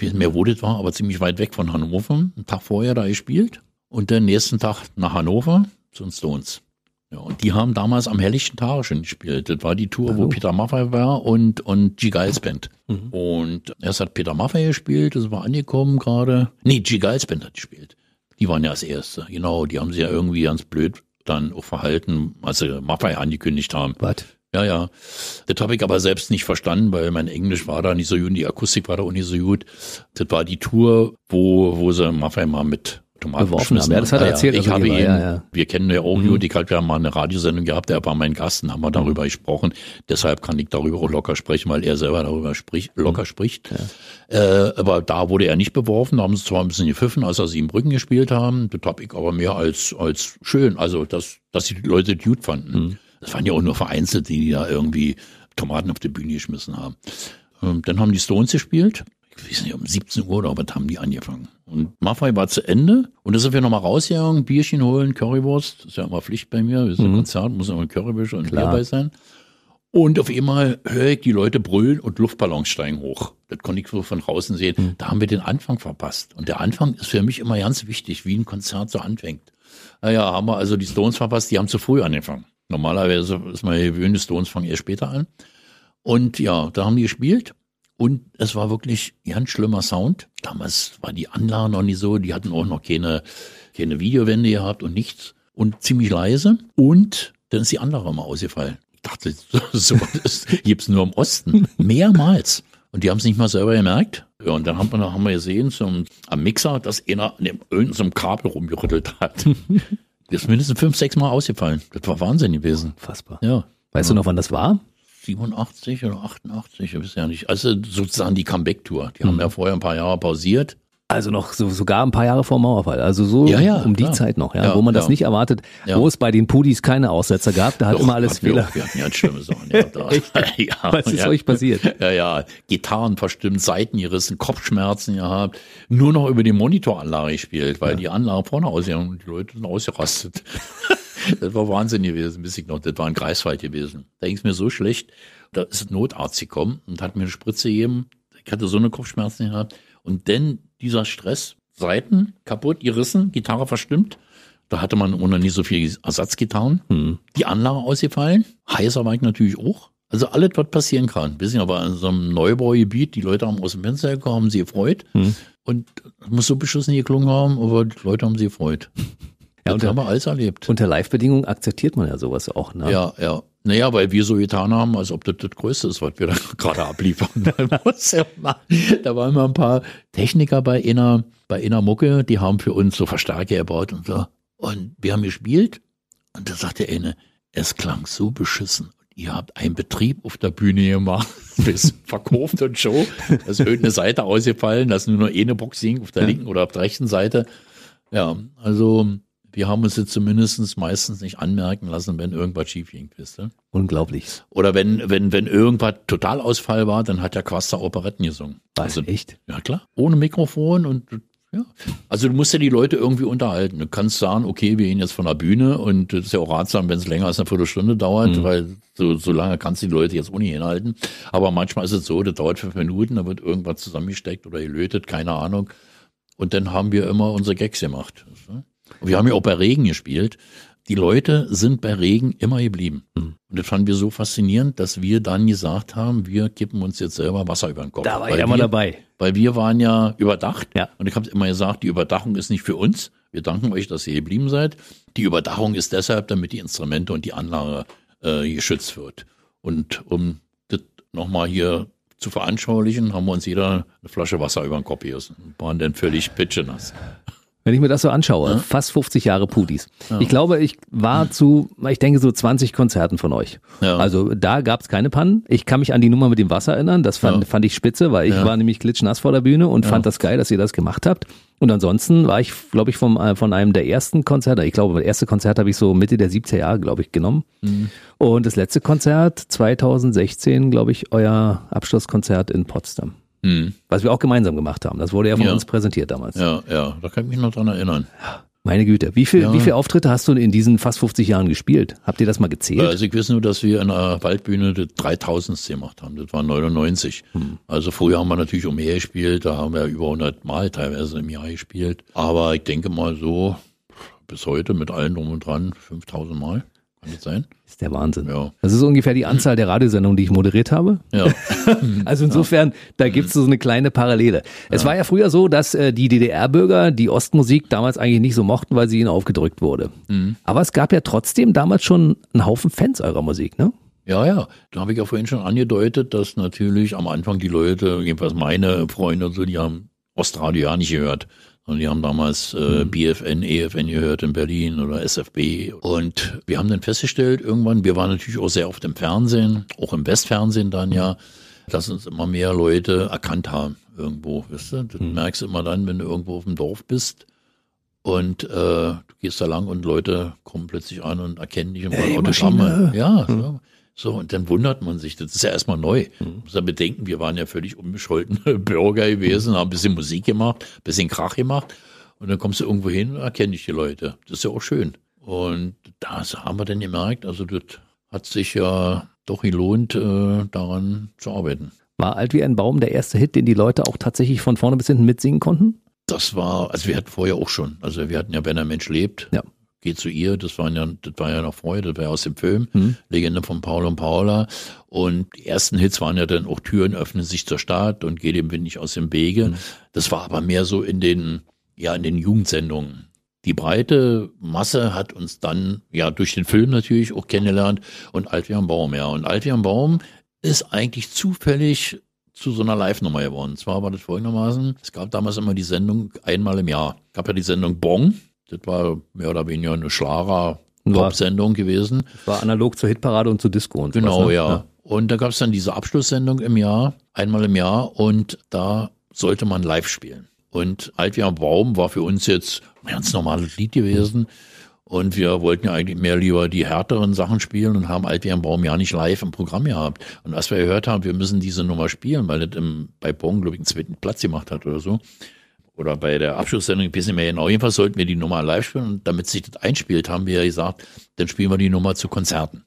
Mehr wo das war, aber ziemlich weit weg von Hannover. Einen Tag vorher da gespielt und den nächsten Tag nach Hannover zu den Stones. Ja, und die haben damals am helllichten Tage schon gespielt. Das war die Tour, wo Peter Maffay war und, und G. Giles Band. Mhm. Und erst hat Peter Maffay gespielt, das war angekommen gerade. Nee, G. Giles Band hat gespielt. Die waren ja als Erste. Genau, die haben sich ja irgendwie ganz blöd dann auch verhalten, als sie Maffei angekündigt haben. Was? Ja, ja. Das habe ich aber selbst nicht verstanden, weil mein Englisch war da nicht so gut, die Akustik war da auch nicht so gut. Das war die Tour, wo, wo sie Maffei mal mit Tomaten beworfen haben. Ja, das hat er erzählt. Ich also habe ihn, ja, ja. wir kennen ja auch mhm. Judy wir haben mal eine Radiosendung gehabt, der war mein Gast und haben wir darüber mhm. gesprochen. Deshalb kann ich darüber auch locker sprechen, weil er selber darüber spricht, locker mhm. spricht. Ja. Äh, aber da wurde er nicht beworfen, da haben sie zwar ein bisschen gepfiffen, als sie in Brücken gespielt haben. Das habe ich aber mehr als, als schön, also dass, dass die Leute gut fanden. Mhm. Das waren ja auch nur vereinzelt, die da irgendwie Tomaten auf die Bühne geschmissen haben. Ähm, dann haben die Stones gespielt ich weiß nicht, um 17 Uhr oder was haben die angefangen. Und Maffei war zu Ende und da sind wir nochmal rausgegangen, Bierchen holen, Currywurst, das ist ja immer Pflicht bei mir, wir sind mhm. ein Konzert, muss immer Currywurst und Bier bei sein. Und auf einmal höre ich die Leute brüllen und Luftballons steigen hoch. Das konnte ich so von draußen sehen. Mhm. Da haben wir den Anfang verpasst. Und der Anfang ist für mich immer ganz wichtig, wie ein Konzert so anfängt. Naja, haben wir also die Stones verpasst, die haben zu früh angefangen. Normalerweise ist man gewöhnt, die Stones fangen erst später an. Und ja, da haben die gespielt und es war wirklich ganz schlimmer Sound. Damals war die Anlage noch nicht so, die hatten auch noch keine, keine Videowände gehabt und nichts. Und ziemlich leise. Und dann ist die Anlage mal ausgefallen. Ich dachte, [LAUGHS] so das gibt's nur im Osten. Mehrmals. Und die haben es nicht mal selber gemerkt. Ja, und dann haben wir, haben wir gesehen zum, am Mixer, dass einer an dem, irgendeinem Kabel rumgerüttelt hat. [LAUGHS] Das ist mindestens fünf, sechs Mal ausgefallen. Das war Wahnsinn gewesen. Fassbar. Ja. Weißt ja. du noch, wann das war? 87 oder 88, ich weiß ja nicht. Also sozusagen die Comeback-Tour. Die haben ja vorher ein paar Jahre pausiert. Also noch so, sogar ein paar Jahre vor Mauerfall. Also so Ja, ja, um die klar. Zeit noch, ja, Ja, wo man das nicht erwartet, wo es bei den Pudis keine Aussetzer gab, da hat Doch, immer alles Fehler. Wir hatten ja schlimme Sachen. Ja, da. [LAUGHS] [LAUGHS] ja, Was ist euch passiert? Ja, ja, Gitarren verstimmt, Seiten gerissen, Kopfschmerzen gehabt, nur noch über die Monitoranlage gespielt, weil die Anlage vorne ausgegangen und die Leute sind ausgerastet. [LAUGHS] das war Wahnsinn gewesen, bis ich noch, das war ein Greifswald gewesen. Da ging es mir so schlecht, da ist ein Notarzt gekommen und hat mir eine Spritze gegeben. Ich hatte so eine Kopfschmerzen gehabt. Und dann dieser Stress, Seiten kaputt, gerissen, Gitarre verstimmt. Da hatte man ohne nie so viel Ersatzgitarren. Hm. Die Anlage ausgefallen. Heißer war ich natürlich auch. Also alles, was passieren kann. Bisschen aber in so einem Neubaugebiet, die Leute haben aus dem Fenster gekommen, haben sie gefreut. Hm. Und muss so beschissen geklungen haben, aber die Leute haben sie gefreut. [LAUGHS] Ja, das unter, haben wir alles erlebt. unter Live-Bedingungen akzeptiert man ja sowas auch. Ne? Ja, ja. Naja, weil wir so getan haben, als ob das das Größte ist, was wir da [LAUGHS] gerade abliefern. Da waren mal ein paar Techniker bei einer, bei einer Mucke, die haben für uns so Verstärker gebaut und so. Und wir haben gespielt und da sagte eine, es klang so beschissen. Ihr habt einen Betrieb auf der Bühne gemacht, [LAUGHS] bis verkauft und Show. Da ist irgendeine Seite ausgefallen, da ist nur noch eine Box auf der linken oder auf der rechten Seite. Ja, also wir haben uns jetzt zumindest meistens nicht anmerken lassen, wenn irgendwas schief ging, wisst ihr? Unglaublich. Oder wenn, wenn, wenn irgendwas Totalausfall war, dann hat der Quaster Operetten gesungen. Was, Also, echt? ja klar. Ohne Mikrofon und ja. Also du musst ja die Leute irgendwie unterhalten. Du kannst sagen, okay, wir gehen jetzt von der Bühne und das ist ja auch ratsam, wenn es länger als eine Viertelstunde dauert, weil so, so lange kannst du die Leute jetzt ohne hinhalten. Aber manchmal ist es so, das dauert fünf Minuten, da wird irgendwas zusammengesteckt oder gelötet, keine Ahnung. Und dann haben wir immer unsere Gags gemacht. Und wir haben ja auch bei Regen gespielt. Die Leute sind bei Regen immer geblieben. Und das fanden wir so faszinierend, dass wir dann gesagt haben, wir kippen uns jetzt selber Wasser über den Kopf. Da war ich ja mal dabei. weil wir waren ja überdacht. Ja. Und ich habe immer gesagt, die Überdachung ist nicht für uns. Wir danken euch, dass ihr geblieben seid. Die Überdachung ist deshalb, damit die Instrumente und die Anlage äh, geschützt wird. Und um das nochmal hier zu veranschaulichen, haben wir uns jeder eine Flasche Wasser über den Kopf gerissen. Waren dann völlig pitschenass. Wenn ich mir das so anschaue, fast 50 Jahre Pudis. Ich glaube, ich war zu, ich denke so 20 Konzerten von euch. Ja. Also da gab es keine Pannen. Ich kann mich an die Nummer mit dem Wasser erinnern. Das fand, Ja. fand ich spitze, weil ich Ja. war nämlich klitschnass vor der Bühne und fand das geil, dass ihr das gemacht habt. Und ansonsten war ich, glaube ich, vom, äh, von einem der ersten Konzerte, ich glaube, das erste Konzert habe ich so Mitte der 70er Jahre, glaube ich, genommen. Mhm. Und das letzte Konzert, 2016, glaube ich, euer Abschlusskonzert in Potsdam. Hm. Was wir auch gemeinsam gemacht haben. Das wurde ja von Ja. uns präsentiert damals. Ja, ja, da kann ich mich noch dran erinnern. Meine Güte. Wie viel, Ja. wie viele Auftritte hast du in diesen fast 50 Jahren gespielt? Habt ihr das mal gezählt? Also ich weiß nur, dass wir in der Waldbühne das 3000. gemacht haben. Das war 99. Also früher haben wir natürlich um mehr gespielt. Da haben wir über 100 Mal teilweise im Jahr gespielt. Aber ich denke mal so, bis heute mit allen drum und dran 5000 Mal. Kann das sein? Ist der Wahnsinn. Ja. Das ist ungefähr die Anzahl der Radiosendungen, die ich moderiert habe. Ja. [LAUGHS] Also insofern, da gibt es so eine kleine Parallele. Es war ja früher so, dass äh, die DDR-Bürger die Ostmusik damals eigentlich nicht so mochten, weil sie ihnen aufgedrückt wurde. Aber es gab ja trotzdem damals schon einen Haufen Fans eurer Musik, ne? Ja, ja. Da habe ich ja vorhin schon angedeutet, dass natürlich am Anfang die Leute, jedenfalls meine Freunde und so, die haben Ostradio ja nicht gehört. Und die haben damals äh, BFN, EFN gehört in Berlin oder SFB. Und wir haben dann festgestellt, irgendwann, wir waren natürlich auch sehr oft im Fernsehen, auch im Westfernsehen dann ja, dass uns immer mehr Leute erkannt haben irgendwo, wisst ihr? Das merkst du immer dann, wenn du irgendwo auf dem Dorf bist und äh, du gehst da lang und Leute kommen plötzlich an und erkennen dich und wollen Hey, Autogramme. Ja, so. So, und dann wundert man sich, das ist ja erstmal neu. Muss ja bedenken, wir waren ja völlig unbescholtene [LAUGHS] Bürger gewesen, haben ein bisschen Musik gemacht, ein bisschen Krach gemacht und dann kommst du irgendwo hin und erkennen dich die Leute. Das ist ja auch schön. Und das haben wir dann gemerkt, also das hat sich ja doch gelohnt, äh, daran zu arbeiten. War alt wie ein Baum der erste Hit, den die Leute auch tatsächlich von vorne bis hinten mitsingen konnten? Das war, also wir hatten vorher auch schon, also wir hatten ja Wenn ein Mensch lebt, Ja. Geh zu ihr, das war ja, das war ja noch vorher, das war ja aus dem Film, Mhm. Legende von Paul und Paula. Und die ersten Hits waren ja dann auch Türen öffnen sich zur Stadt und geh dem Wind nicht aus dem Wege. Das war aber mehr so in den, ja, in den Jugendsendungen. Die breite Masse hat uns dann, ja, durch den Film natürlich auch kennengelernt und Alt wie am Baum, ja. Und Alt wie am Baum ist eigentlich zufällig zu so einer Live-Nummer geworden. Und zwar war das folgendermaßen, es gab damals immer die Sendung einmal im Jahr. Es gab ja die Sendung Bong, das war mehr oder weniger eine Schlager-Pop-Sendung gewesen. War analog zur Hitparade und zur Disco und Genau, sowas, ne? ja. Und da gab es dann diese Abschlusssendung im Jahr, einmal im Jahr, und da sollte man live spielen. Und Alt wie am Baum war für uns jetzt ein ganz normales Lied gewesen. Und wir wollten ja eigentlich mehr lieber die härteren Sachen spielen und haben Alt wie am Baum ja nicht live im Programm gehabt. Und als wir gehört haben, wir müssen diese Nummer spielen, weil das im, bei Bonn, glaube ich, einen zweiten Platz gemacht hat oder so, oder bei der Abschlusssendung ein bisschen mehr genau. Jedenfalls sollten wir die Nummer live spielen und damit sich das einspielt, haben wir ja gesagt, dann spielen wir die Nummer zu Konzerten.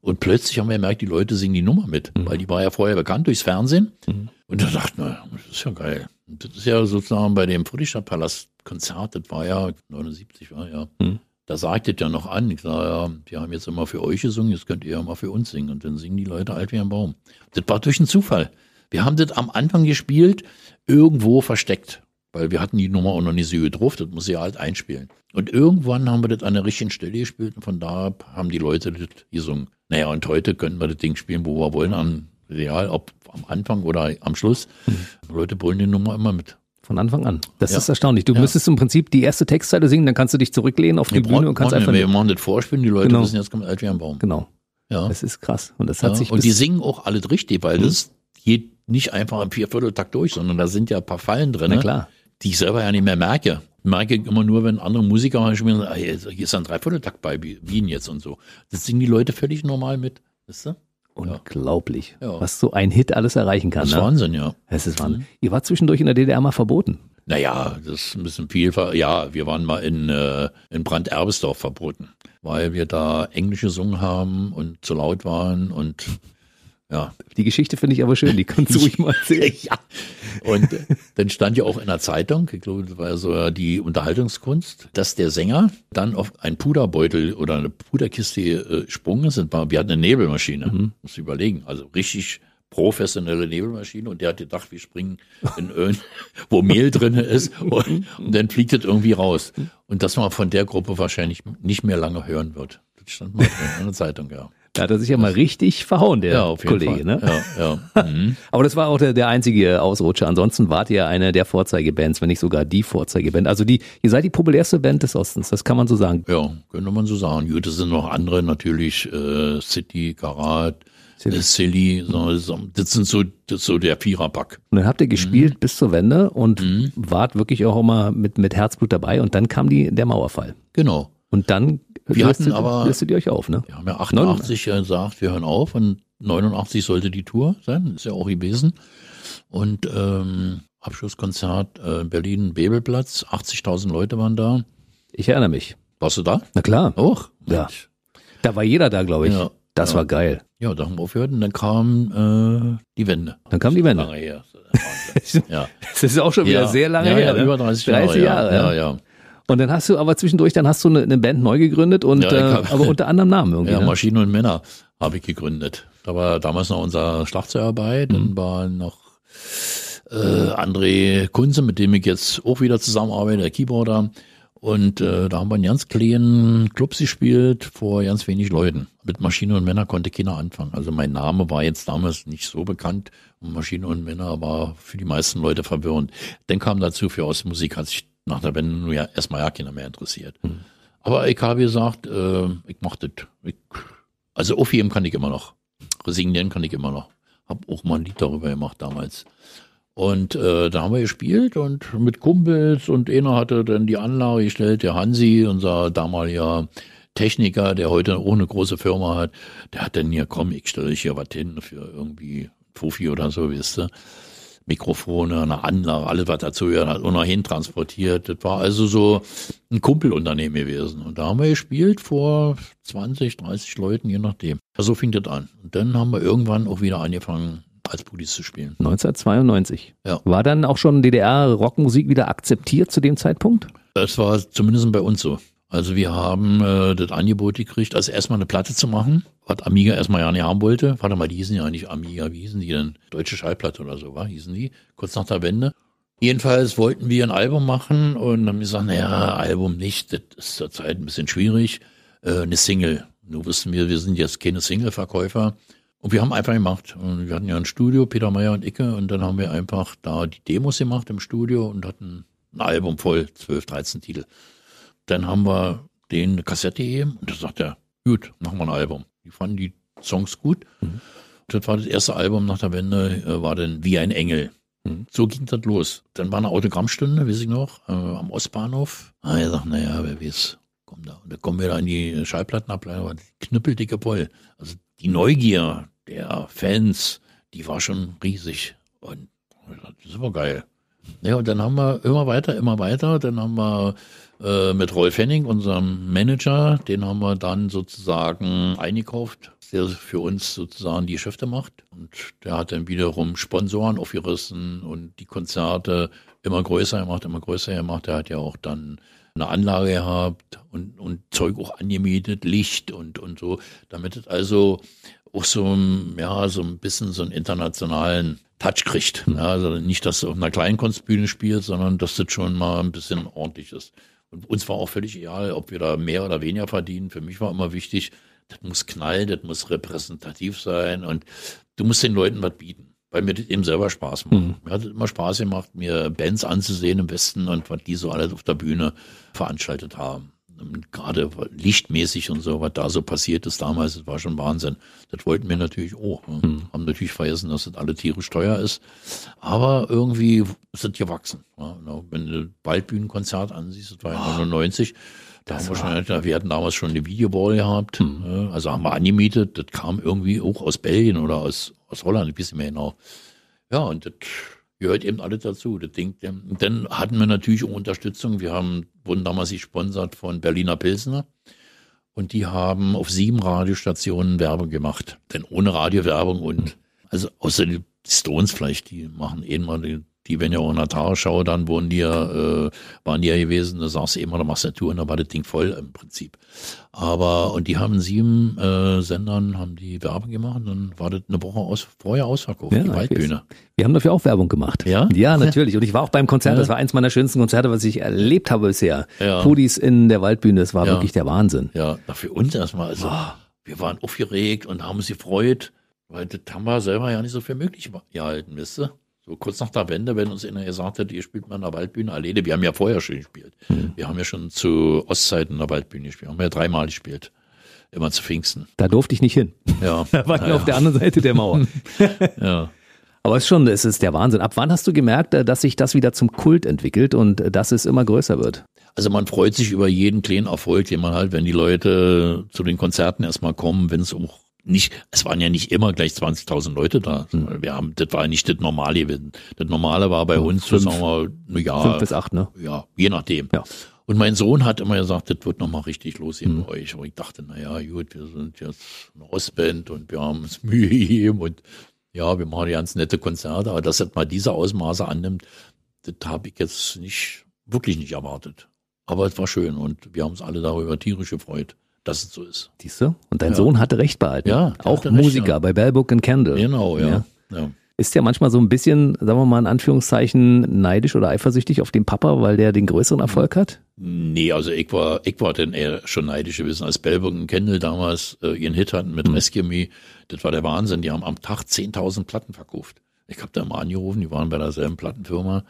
Und plötzlich haben wir gemerkt, die Leute singen die Nummer mit, mhm. weil die war ja vorher bekannt durchs Fernsehen. Mhm. Und da dachten wir, das ist ja geil. Und das ist ja sozusagen bei dem Friedrichstadtpalast-Konzert, das war ja 79 war ja. Mhm. Da sagt es ja noch an, ich sage, ja, die haben jetzt immer für euch gesungen, jetzt könnt ihr ja mal für uns singen. Und dann singen die Leute alt wie ein Baum. Das war durch einen Zufall. Wir haben das am Anfang gespielt, irgendwo versteckt. Weil wir hatten die Nummer auch noch nicht so drauf, das muss ich halt einspielen. Und irgendwann haben wir das an der richtigen Stelle gespielt und von da haben die Leute das gesungen. Naja, und heute können wir das Ding spielen, wo wir wollen, an Real, ob am Anfang oder am Schluss. Mhm. Leute brüllen die Nummer immer mit. Von Anfang an. Das ja. ist erstaunlich. Du ja. müsstest im Prinzip die erste Textzeile singen, dann kannst du dich zurücklehnen auf die wir Bühne und kannst einfach. Wir machen das vorspielen, die Leute genau. wissen, jetzt kommt alt wie ein Baum. Genau. Ja. Das ist krass. Und das hat ja. sich. Und die singen auch alles richtig, weil mhm. das geht nicht einfach im Viervierteltakt durch, sondern da sind ja ein paar Fallen drin. Na klar. Die ich selber ja nicht mehr merke merke immer nur, wenn andere Musiker mal spielen, ah, hier ist ein Dreivierteltakt bei Wien jetzt und so. Das singen die Leute völlig normal mit. Weißt du? Unglaublich, ja. was so ein Hit alles erreichen kann. Das ist ne? Wahnsinn, ja. Es ist Wahnsinn. Ihr wart zwischendurch in der DDR mal verboten. Naja, das ist ein bisschen viel. Ja, wir waren mal in, äh, in Brand-Erbesdorf verboten, weil wir da Englisch gesungen haben und zu laut waren und ja. Die Geschichte finde ich aber schön, die kannst du ruhig mal [LAUGHS] erzählen. ja. Und dann stand ja auch in der Zeitung, ich glaube, das war ja so die Unterhaltungskunst, dass der Sänger dann auf einen Puderbeutel oder eine Puderkiste äh, sprungen ist. Wir hatten eine Nebelmaschine, mhm. muss überlegen, also richtig professionelle Nebelmaschine und der hat gedacht, wir springen in Öl, [LAUGHS] wo Mehl drin ist und, und, dann fliegt es irgendwie raus. Und dass man von der Gruppe wahrscheinlich nicht mehr lange hören wird. Das stand mal in der Zeitung, ja. Da hat er sich ja mal richtig verhauen, der ja, Kollege. Fall. Ne? Ja, ja. Mhm. [LAUGHS] Aber das war auch der, der einzige Ausrutscher. Ansonsten wart ihr eine der Vorzeigebands, wenn nicht sogar die Vorzeigeband. Also die, ihr seid die populärste Band des Ostens, das kann man so sagen. Ja, könnte man so sagen. Gut, es sind noch andere natürlich, äh, City, Karat, Silly. Äh, Silly, so, das sind so, das ist so der Viererpack. Und dann habt ihr gespielt mhm. bis zur Wende und mhm. wart wirklich auch immer mit, mit Herzblut dabei und dann kam die, der Mauerfall. Genau. Und dann wir hatten listet, aber, listet ihr euch auf, ne? Wir haben ja 88 gesagt, wir hören auf und 89 sollte die Tour sein, ist ja auch gewesen. Und ähm, Abschlusskonzert äh, Berlin Bebelplatz, 80.000 Leute waren da. Ich erinnere mich. Warst du da? Na klar. Auch? Ja. Da war jeder da, glaube ich. Ja, das ja. war geil. Ja, da haben wir aufgehört und dann kam äh, die Wende. Dann kam die Wende. Lange her. [LAUGHS] ja. Das ist auch schon wieder sehr lange her. Ja, über 30 Jahre. 30 Jahre, ja. ja. Und dann hast du aber zwischendurch, dann hast du eine, eine Band neu gegründet und ja, äh, aber unter anderem Namen [LAUGHS] irgendwie. Ja, ne? Maschinen und Männer habe ich gegründet. Da war damals noch unser Schlagzeug dabei, dann mhm. war noch äh, André Kunze, mit dem ich jetzt auch wieder zusammenarbeite, der Keyboarder. Und äh, da haben wir einen ganz kleinen Clubs gespielt vor ganz wenig Leuten. Mit Maschine und Männer konnte keiner anfangen. Also mein Name war jetzt damals nicht so bekannt. Und Maschine und Männer war für die meisten Leute verwirrend. Dann kam dazu, für Ostmusik hat sich nach der Wende ja erstmal ja keiner mehr interessiert. Mhm. Aber ich habe gesagt, äh, ich mach das. Ich, also aufheben kann ich immer noch. Resignieren kann ich immer noch. Hab auch mal ein Lied darüber gemacht damals. Und äh, da haben wir gespielt und mit Kumpels und einer hatte dann die Anlage gestellt, der Hansi, unser damaliger Techniker, der heute auch eine große Firma hat, der hat dann hier, komm, ich stelle hier was hin für irgendwie Fufi oder so, wisst ihr. Mikrofone, eine Anlage, alles was dazu gehört hat, und noch hin transportiert. Das war also so ein Kumpelunternehmen gewesen. Und da haben wir gespielt vor 20, 30 Leuten, je nachdem. Ja, so fing das an. Und dann haben wir irgendwann auch wieder angefangen, als Budis zu spielen. 1992. Ja. War dann auch schon DDR-Rockmusik wieder akzeptiert zu dem Zeitpunkt? Das war zumindest bei uns so. Also wir haben äh, das Angebot gekriegt, also erstmal eine Platte zu machen, was Amiga erstmal ja nicht haben wollte. Warte mal, die hießen ja nicht Amiga, wie hießen die denn? Deutsche Schallplatte oder so, war hießen die, kurz nach der Wende. Jedenfalls wollten wir ein Album machen und haben gesagt, naja, Album nicht, das ist zurzeit ein bisschen schwierig. Äh, eine Single. Nur wussten wir, wir sind jetzt keine Single-Verkäufer. Und wir haben einfach gemacht. Und wir hatten ja ein Studio, Peter Meyer und Icke, und dann haben wir einfach da die Demos gemacht im Studio und hatten ein Album voll, 12, 13 Titel. Dann haben wir den eine Kassette gegeben und da sagt er, gut, machen wir ein Album. Die fanden die Songs gut. Mhm. das war das erste Album nach der Wende, äh, war dann Wie ein Engel. Mhm. So ging das los. Dann war eine Autogrammstunde, weiß ich noch, äh, am Ostbahnhof. Ah, ich dachte, naja, wer weiß, komm da. Und dann kommen wir da in die Schallplattenableitung, knüppeldicke voll. Also die Neugier der Fans, die war schon riesig. Und das war geil. Ja, und dann haben wir immer weiter, immer weiter. Dann haben wir äh, mit Rolf Henning, unserem Manager, den haben wir dann sozusagen eingekauft, der für uns sozusagen die Geschäfte macht. Und der hat dann wiederum Sponsoren aufgerissen und die Konzerte immer größer gemacht, immer größer gemacht. Der hat ja auch dann eine Anlage gehabt und, und Zeug auch angemietet, Licht und, und so, damit es also auch so, ja, so ein bisschen so einen internationalen Touch kriegt. Ja, also nicht, dass du auf einer Kleinkunstbühne spielst, sondern dass das schon mal ein bisschen ordentlich ist. Und uns war auch völlig egal, ob wir da mehr oder weniger verdienen. Für mich war immer wichtig, das muss knallen, das muss repräsentativ sein und du musst den Leuten was bieten, weil mir das eben selber Spaß macht. Mhm. Mir hat es immer Spaß gemacht, mir Bands anzusehen im Westen und was die so alles auf der Bühne veranstaltet haben gerade lichtmäßig und so, was da so passiert ist damals, das war schon Wahnsinn. Das wollten wir natürlich auch. Mhm. Haben natürlich vergessen, dass das alle tierisch teuer ist. Aber irgendwie ist das gewachsen. Ja? Wenn du Waldbühnenkonzert ansiehst, das war ja 99, da haben wir, schon, wir hatten damals schon eine Videowall gehabt, mhm. also haben wir angemietet, das kam irgendwie auch aus Belgien oder aus, aus Holland, ein bisschen mehr genau. Ja, und das gehört eben alles dazu. Das Ding. Dann hatten wir natürlich auch Unterstützung. Wir haben, wurden damals gesponsert von Berliner Pilsner. Und die haben auf sieben Radiostationen Werbung gemacht. Denn ohne Radiowerbung und, also außer die Stones vielleicht, die machen eh mal die die, wenn ja auch in der Tagesschau, dann wurden die ja, äh, waren die ja gewesen, da sagst du immer, da machst du eine Tour und da war das Ding voll im Prinzip. Aber, und die haben sieben äh, Sendern, haben die Werbung gemacht und dann war das eine Woche aus, vorher ausverkauft, ja, die Waldbühne. Wir haben dafür auch Werbung gemacht. Ja? Ja, natürlich. Und ich war auch beim Konzert, ja. das war eins meiner schönsten Konzerte, was ich erlebt habe bisher. Ja. Pudis in der Waldbühne, das war ja. wirklich der Wahnsinn. Ja, für uns erstmal, also, oh. wir waren aufgeregt und haben uns gefreut, weil das haben wir selber ja nicht so für möglich gehalten, wisst ihr? So kurz nach der Wende, wenn uns einer gesagt hat, ihr spielt mal in der Waldbühne alleine. Wir haben ja vorher schon gespielt. Mhm. Wir haben ja schon zu Ostzeiten in der Waldbühne gespielt. Wir haben ja dreimal gespielt. Immer zu Pfingsten. Da durfte ich nicht hin. Ja. [LAUGHS] da war ich ja. auf der anderen Seite der Mauer. [LAUGHS] ja. Aber es ist schon, es ist der Wahnsinn. Ab wann hast du gemerkt, äh, dass sich das wieder zum Kult entwickelt und äh, dass es immer größer wird? Also man freut sich über jeden kleinen Erfolg, den man halt, wenn die Leute zu den Konzerten erstmal kommen, wenn es um nicht, es waren ja nicht immer gleich 20.000 Leute da. Mhm. Wir haben, das war nicht das Normale. Das Normale war bei uns, fünf, sagen wir, ein Jahr. Fünf bis acht, ne? Ja, je nachdem. Ja. Und mein Sohn hat immer gesagt, das wird nochmal richtig losgehen mhm. bei euch. Aber ich dachte, na ja, gut, wir sind jetzt eine Ostband und wir haben uns [LAUGHS] Mühe gegeben und ja, wir machen ganz nette Konzerte. Aber dass das mal diese Ausmaße annimmt, das habe ich jetzt nicht, wirklich nicht erwartet. Aber es war schön und wir haben uns alle darüber tierisch gefreut dass es so ist. Siehst du? Und dein ja. Sohn hatte Recht behalten. Ja. Auch Musiker recht, ja. bei Bell Book and Candle. Genau, ja. ja. ja. Ist der manchmal so ein bisschen, sagen wir mal in Anführungszeichen, neidisch oder eifersüchtig auf den Papa, weil der den größeren Erfolg hat? Nee, also ich war, ich war dann eher schon neidisch gewesen, als Bellbook und Kendall damals äh, ihren Hit hatten mit mhm. Rescue Me. Das war der Wahnsinn. Die haben am Tag 10.000 Platten verkauft. Ich habe da mal angerufen, die waren bei derselben Plattenfirma.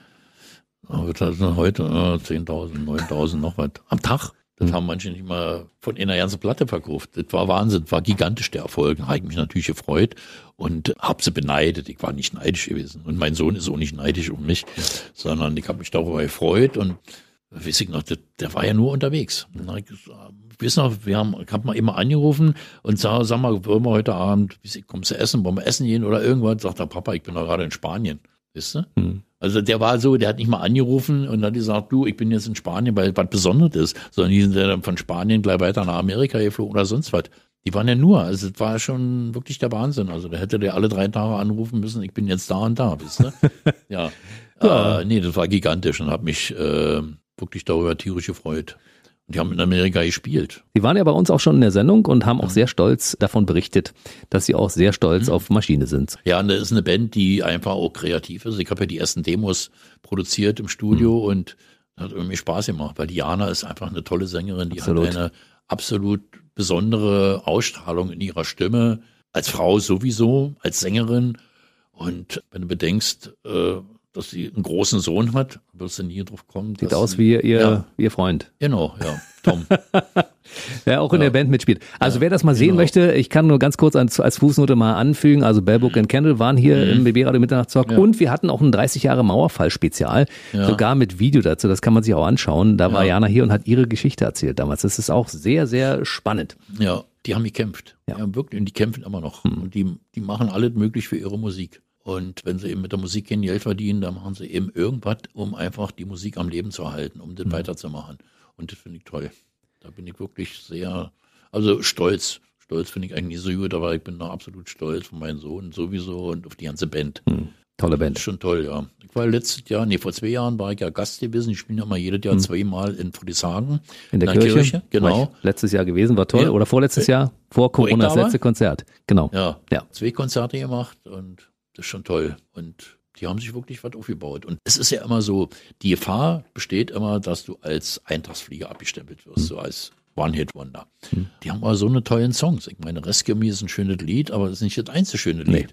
Aber das sind heute äh, 10.000, 9.000 noch was. Am Tag. Das mhm. haben manche nicht mal von einer ganzen Platte verkauft. Das war Wahnsinn, das war gigantisch der Erfolg. Da habe ich mich natürlich gefreut und habe sie beneidet. Ich war nicht neidisch gewesen. Und mein Sohn ist auch nicht neidisch um mich, sondern ich habe mich darüber gefreut und weiß ich noch, der, der war ja nur unterwegs. Ich weiß noch, wir haben, ich habe mal immer angerufen und sag, sag mal, wollen wir heute Abend, kommst du essen, wollen wir essen gehen oder irgendwas? Sagt der Papa, ich bin doch gerade in Spanien. Weißt du? Mhm. Also der war so, der hat nicht mal angerufen und dann gesagt, du, ich bin jetzt in Spanien, weil was Besonderes ist, sondern die sind dann von Spanien gleich weiter nach Amerika geflogen oder sonst was. Die waren ja nur, also es war schon wirklich der Wahnsinn. Also da hätte der alle drei Tage anrufen müssen, ich bin jetzt da und da, wisst ihr? [LAUGHS] ja. ja. Äh, nee, das war gigantisch und habe mich äh, wirklich darüber tierisch gefreut. Die haben in Amerika gespielt. Sie waren ja bei uns auch schon in der Sendung und haben auch sehr stolz davon berichtet, dass sie auch sehr stolz mhm. auf Maschine sind. Ja, und das ist eine Band, die einfach auch kreativ ist. Ich habe ja die ersten Demos produziert im Studio mhm. und hat irgendwie Spaß gemacht, weil Diana ist einfach eine tolle Sängerin, die absolut. hat eine absolut besondere Ausstrahlung in ihrer Stimme, als Frau sowieso, als Sängerin. Und wenn du bedenkst, äh, dass sie einen großen Sohn hat, wirst du nie drauf kommen. Sieht aus wie ihr, ja. ihr Freund. Genau, ja, Tom. [LAUGHS] Wer auch in der Band mitspielt. Also wer das mal sehen möchte, ich kann nur ganz kurz als, als Fußnote mal anfügen, also Bellbook und Kendall waren hier im BB Radio Mitternachtstalk und wir hatten auch ein 30 Jahre Mauerfall-Spezial, sogar mit Video dazu, das kann man sich auch anschauen. Da war Jana hier und hat ihre Geschichte erzählt damals. Das ist auch sehr, sehr spannend. Ja, die haben gekämpft. Ja. Wirklich, und die kämpfen immer noch. Und die, die machen alles möglich für ihre Musik. Und wenn sie eben mit der Musik kein Geld verdienen, dann machen sie eben irgendwas, um einfach die Musik am Leben zu erhalten, um das weiterzumachen. Und das finde ich toll. Da bin ich wirklich sehr, also stolz. Stolz finde ich eigentlich nicht so gut, aber ich bin da absolut stolz von meinem Sohn sowieso und auf die ganze Band. Tolle Das Band. schon toll, ja. Ich war letztes Jahr, nee, vor zwei Jahren war ich ja Gast gewesen. Ich spiele ja mal jedes Jahr zweimal in Friedrichshagen. In der Kirche. War genau. letztes Jahr gewesen, war toll. Ja. Oder vorletztes Jahr, vor Corona, da das letzte Konzert. Genau. Ja, Ja. zwei Konzerte gemacht und das ist schon toll. Und die haben sich wirklich was aufgebaut. Und es ist ja immer so, die Gefahr besteht immer, dass du als Eintagsflieger abgestempelt wirst, so als One-Hit-Wonder. Die haben aber so eine tollen Songs. Ich meine, Rescue Me ist ein schönes Lied, aber es ist nicht das einzige schöne Lied.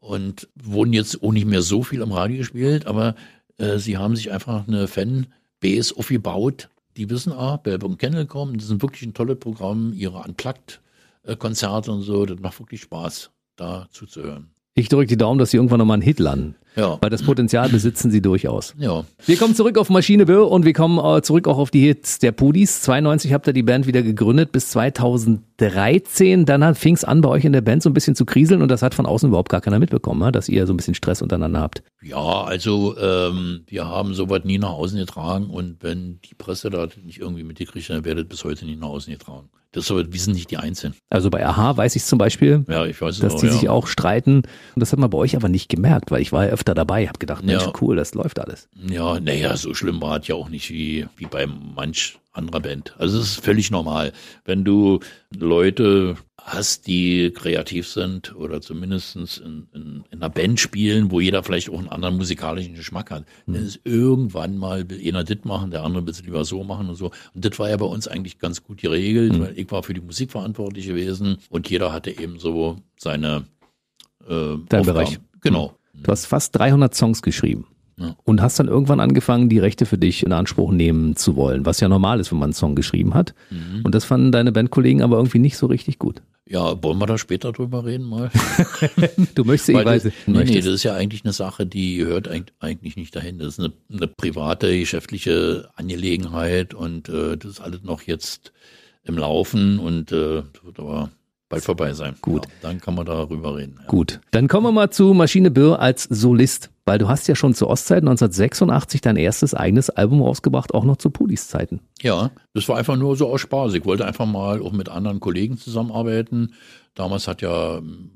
Und wurden jetzt auch nicht mehr so viel am Radio gespielt, aber äh, sie haben sich einfach eine Fanbase aufgebaut. Die wissen, ah, und Kennel kommen, das ist wirklich ein tolles Programm, ihre Unplugged-Konzerte und so, das macht wirklich Spaß, da zuzuhören. Ich drücke die Daumen, dass sie irgendwann nochmal einen Hit landen. Ja, Weil das Potenzial besitzen sie durchaus. ja. Wir kommen zurück auf Maschine Bö und wir kommen äh, zurück auch auf die Hits der Pudis. 92 habt ihr die Band wieder gegründet bis 2013. Dann fing es an, bei euch in der Band so ein bisschen zu kriseln und das hat von außen überhaupt gar keiner mitbekommen, ne? dass ihr so ein bisschen Stress untereinander habt. Ja, also ähm, wir haben sowas nie nach außen getragen und wenn die Presse da nicht irgendwie mitgekriegt hat, dann werdet bis heute nicht nach außen getragen. Das ist aber, wir sind nicht die Einzigen. Also bei Aha weiß ich zum Beispiel, Ja, ich weiß dass auch, die ja. sich auch streiten. Und das hat man bei euch aber nicht gemerkt, weil ich war ja öfter dabei, habe gedacht, Mensch, Ja. cool, das läuft alles. Ja, naja, so schlimm war es ja auch nicht wie, wie bei manch anderer Band. Also es ist völlig normal. Wenn du Leute hast, die kreativ sind oder zumindestens in, in, in einer Band spielen, wo jeder vielleicht auch einen anderen musikalischen Geschmack hat, dann ist irgendwann mal will einer das machen, der andere will es lieber so machen und so. Und das war ja bei uns eigentlich ganz gut geregelt, weil ich war für die Musik verantwortlich gewesen und jeder hatte eben so seine äh, Aufgaben. Bereich. Genau. Du hast fast 300 Songs geschrieben. Ja. Und hast dann irgendwann angefangen, die Rechte für dich in Anspruch nehmen zu wollen, was ja normal ist, wenn man einen Song geschrieben hat. Mhm. Und das fanden deine Bandkollegen aber irgendwie nicht so richtig gut. Ja, wollen wir da später drüber reden mal? [LAUGHS] Du möchtest, ich weiß, das, nee, nee, das ist ja eigentlich eine Sache, die gehört eig- eigentlich nicht dahin. Das ist eine, eine private, geschäftliche Angelegenheit und äh, das ist alles noch jetzt im Laufen und äh, das wird aber bald vorbei sein. Gut. Ja, dann kann man darüber reden. Ja. Gut, dann kommen wir mal zu Maschine Birr als Solist, weil du hast ja schon zur Ostzeit 1986 dein erstes eigenes Album rausgebracht, auch noch zu Pudis Zeiten. Ja, das war einfach nur so aus Spaß. Ich wollte einfach mal auch mit anderen Kollegen zusammenarbeiten. Damals hat ja ähm,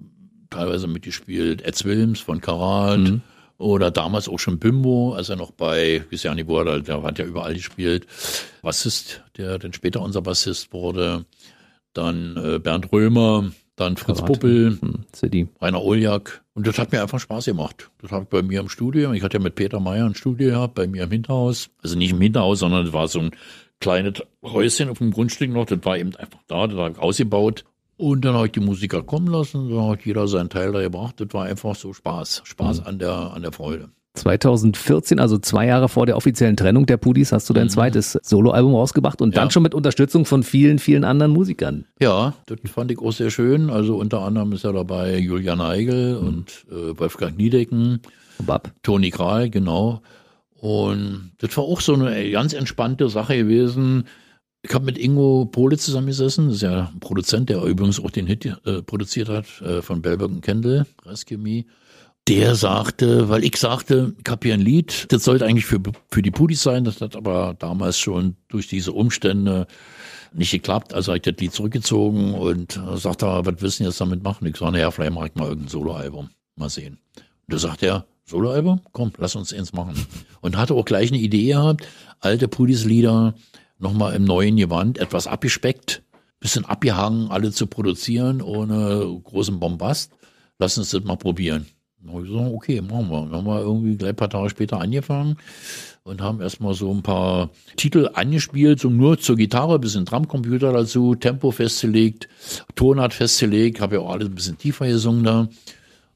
teilweise mitgespielt Ed Wilms von Karat oder damals auch schon Bimbo, als er noch bei, wo er, der hat ja überall gespielt. Bassist, der dann später unser Bassist wurde. Dann äh, Bernd Römer, dann Fritz Karat. Puppel, Hm, CD. Rainer Oljak. Und das hat mir einfach Spaß gemacht. Das habe ich bei mir im Studio. Ich hatte ja mit Peter Meyer ein Studio gehabt, bei mir im Hinterhaus. Also nicht im Hinterhaus, sondern es war so ein kleines Häuschen auf dem Grundstück noch. Das war eben einfach da, das habe ich ausgebaut. Und dann habe ich die Musiker kommen lassen, da hat jeder seinen Teil da gebracht. Das war einfach so Spaß. Spaß an der, an der Freude. 2014, also zwei Jahre vor der offiziellen Trennung der Pudis, hast du dein zweites Soloalbum rausgebracht und dann Ja. schon mit Unterstützung von vielen, vielen anderen Musikern. Ja, das fand ich auch sehr schön. Also unter anderem ist ja dabei Julian Eigel und äh, Wolfgang Niedecken. Bab. Toni Kral, genau. Und das war auch so eine ganz entspannte Sache gewesen. Ich habe mit Ingo Pohle zusammengesessen, das ist ja ein Produzent, der übrigens auch den Hit äh, produziert hat äh, von Bellberg und Kendall, Rescue Me. Der sagte, weil ich sagte, ich habe hier ein Lied, das sollte eigentlich für, für die Pudis sein, das hat aber damals schon durch diese Umstände nicht geklappt, also habe ich das Lied zurückgezogen und äh, sagte, was denn jetzt damit machen? Ich sage, naja, vielleicht mache ich mal irgendein Soloalbum, mal sehen. Und da sagt er, Soloalbum? Komm, lass uns eins machen. Und hatte auch gleich eine Idee gehabt, alte Pudis-Lieder nochmal im neuen Gewand, etwas abgespeckt, bisschen abgehangen, alle zu produzieren, ohne großen Bombast. Lass uns das mal probieren. Dann habe ich gesagt, okay, machen wir. Dann haben wir irgendwie gleich ein paar Tage später angefangen und haben erstmal so ein paar Titel angespielt, so nur zur Gitarre, bisschen Drumcomputer dazu, Tempo festgelegt, Tonart festgelegt, habe ja auch alles ein bisschen tiefer gesungen da.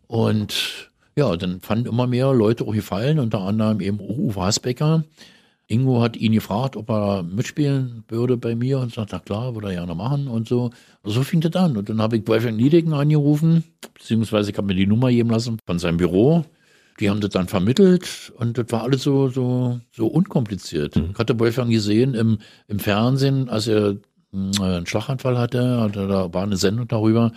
Und ja, dann fanden immer mehr Leute auch gefallen, unter anderem eben Uwe Hasbecker, Ingo hat ihn gefragt, ob er mitspielen würde bei mir und sagt, na klar, würde er gerne machen und so. Und so fing das an. Und dann habe ich Wolfgang Niedecken angerufen, beziehungsweise ich habe mir die Nummer geben lassen von seinem Büro. Die haben das dann vermittelt und das war alles so, so, so unkompliziert. Mhm. Ich hatte Wolfgang gesehen im, im Fernsehen, als er äh, einen Schlaganfall hatte, hatte, da war eine Sendung darüber.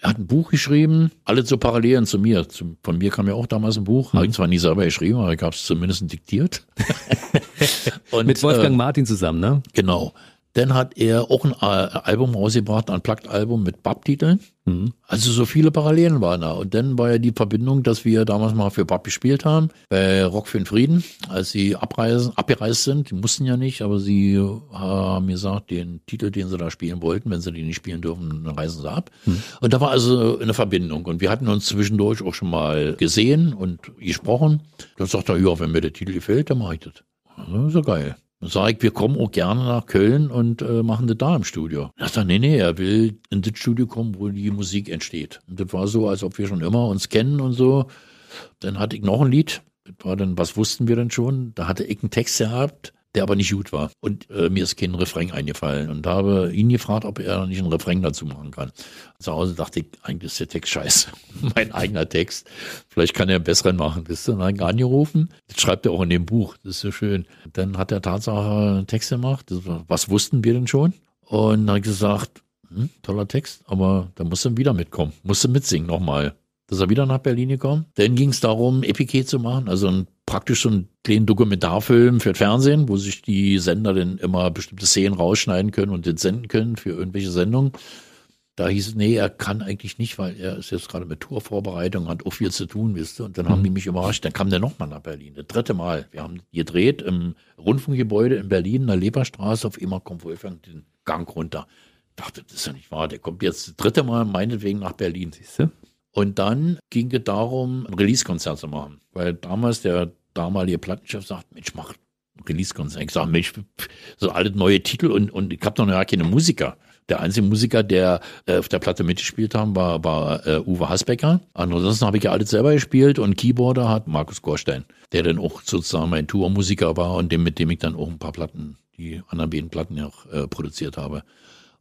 Er hat ein Buch geschrieben, alle so Parallelen zu mir. Zu, von mir kam ja auch damals ein Buch, mhm. habe ich zwar nie selber geschrieben, aber ich habe es zumindest diktiert. [LAUGHS] [LAUGHS] Und, Mit Wolfgang äh, Martin zusammen, ne? Genau. Dann hat er auch ein äh, Album rausgebracht, ein Plugged-Album mit Bab-Titeln. Mhm. Also so viele Parallelen waren da. Und dann war ja die Verbindung, dass wir damals mal für Bab gespielt haben, bei Rock für den Frieden, als sie abreisen, abgereist sind. Die mussten ja nicht, aber sie haben gesagt, den Titel, den sie da spielen wollten, wenn sie den nicht spielen dürfen, dann reisen sie ab. Mhm. Und da war also eine Verbindung. Und wir hatten uns zwischendurch auch schon mal gesehen und gesprochen. Dann sagt er, ja, wenn mir der Titel gefällt, dann mache ich das. Ist ja geil. Dann sage ich, wir kommen auch gerne nach Köln und äh, machen das da im Studio. Er sagt, nee, nee, er will in das Studio kommen, wo die Musik entsteht. Und das war so, als ob wir schon immer uns kennen und so. Dann hatte ich noch ein Lied. Das war dann, was wussten wir denn schon? Da hatte ich einen Text gehabt der aber nicht gut war. Und äh, mir ist kein Refrain eingefallen und habe ihn gefragt, ob er nicht einen Refrain dazu machen kann. Zu Hause dachte ich, eigentlich ist der Text scheiße. [LAUGHS] mein eigener Text. Vielleicht kann er einen besseren machen. Das ist dann angerufen. Das schreibt er auch in dem Buch. Das ist so schön. Dann hat er Tatsache einen Text gemacht. War, was wussten wir denn schon? Und dann gesagt, hm, toller Text, aber da musst du wieder mitkommen. Musst du mitsingen nochmal ist er wieder nach Berlin gekommen. Dann ging es darum, Epique zu machen, also ein, praktisch so einen kleinen Dokumentarfilm für Fernsehen, wo sich die Sender dann immer bestimmte Szenen rausschneiden können und den senden können für irgendwelche Sendungen. Da hieß es, nee, er kann eigentlich nicht, weil er ist jetzt gerade mit Tourvorbereitung, hat auch viel zu tun, wisst ihr. Und dann mhm. haben die mich überrascht. Dann kam der nochmal nach Berlin, das dritte Mal. Wir haben gedreht im Rundfunkgebäude in Berlin, in der Leberstraße. Auf einmal kommt Wolfgang den Gang runter. Ich dachte, das ist ja nicht wahr. Der kommt jetzt das dritte Mal meinetwegen nach Berlin, siehst du? Und dann ging es darum, ein Release-Konzert zu machen. Weil damals der damalige Plattenchef sagt, Mensch, mach Release-Konzert. Ich sage, Mensch, so alle neue Titel und, und ich habe noch gar keine Musiker. Der einzige Musiker, der äh, auf der Platte mitgespielt haben, war, war äh, Uwe Hasbecker. Ansonsten habe ich ja alles selber gespielt und Keyboarder hat Markus Gorstein, der dann auch sozusagen mein Tourmusiker war und dem, mit dem ich dann auch ein paar Platten, die anderen beiden Platten ja auch äh, produziert habe.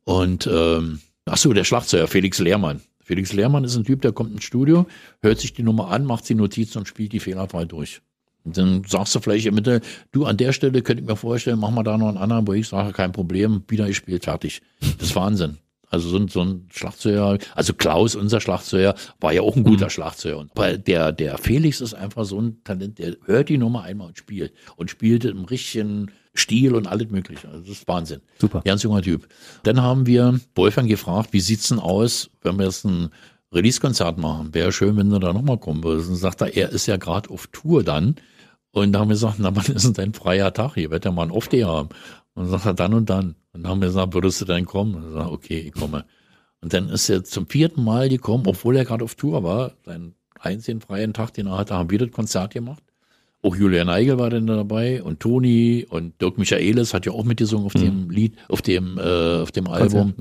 Und ähm, ach so, der Schlagzeuger Felix Lehrmann, Felix Lehrmann ist ein Typ, der kommt ins Studio, hört sich die Nummer an, macht die Notiz und spielt die fehlerfrei durch. Dann sagst du vielleicht im Mitte, du an der Stelle könnte ich mir vorstellen, mach mal da noch einen anderen, wo ich sage, kein Problem, wieder gespielt, fertig. Das ist Wahnsinn. Also so ein, so ein Schlagzeuger, also Klaus, unser Schlagzeuger, war ja auch ein guter mhm. Schlagzeuger. Aber der, der Felix ist einfach so ein Talent, der hört die Nummer einmal und spielt. Und spielt im richtigen Stil und alles mögliche. Also das ist Wahnsinn. Super. Ganz junger Typ. Dann haben wir Wolfgang gefragt, wie sieht's denn aus, wenn wir jetzt ein Release-Konzert machen? Wäre schön, wenn du da nochmal kommen würdest. Und sagt er, er ist ja gerade auf Tour dann. Und da haben wir gesagt, na, wann ist denn dein freier Tag? Hier wird ja mal ein Off-Day haben. Und dann sagt er, dann und dann. Und dann haben wir gesagt, würdest du denn kommen? Und sagt, okay, ich komme. Und dann ist er zum vierten Mal gekommen, obwohl er gerade auf Tour war. Seinen einzigen freien Tag, den er hatte, haben wir das Konzert gemacht. Auch Julian Eigel war dann dabei und Toni und Dirk Michaelis hat ja auch mitgesungen auf mhm. dem Lied, auf dem, äh, auf dem Album.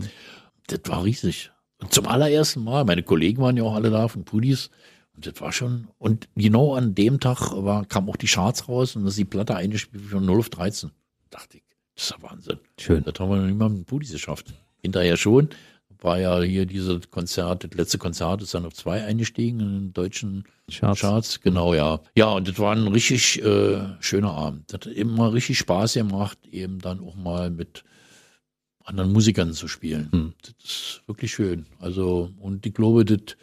Das war riesig. Und zum allerersten Mal, meine Kollegen waren ja auch alle da von Pudis. Und das war schon, und genau an dem Tag war, kam auch die Charts raus und das ist die Platte eingespielt von 0 auf 13. Dachte ich, das ist ja Wahnsinn. Schön. Das haben wir noch nicht mal mit Pudis geschafft. Hinterher schon war ja hier dieses Konzert, das letzte Konzert ist dann auf zwei eingestiegen in den deutschen Charts. Charts. Genau, ja. Ja, und das war ein richtig äh, schöner Abend. Das hat immer richtig Spaß gemacht, eben dann auch mal mit anderen Musikern zu spielen. Hm. Das ist wirklich schön. Also, und ich glaube, das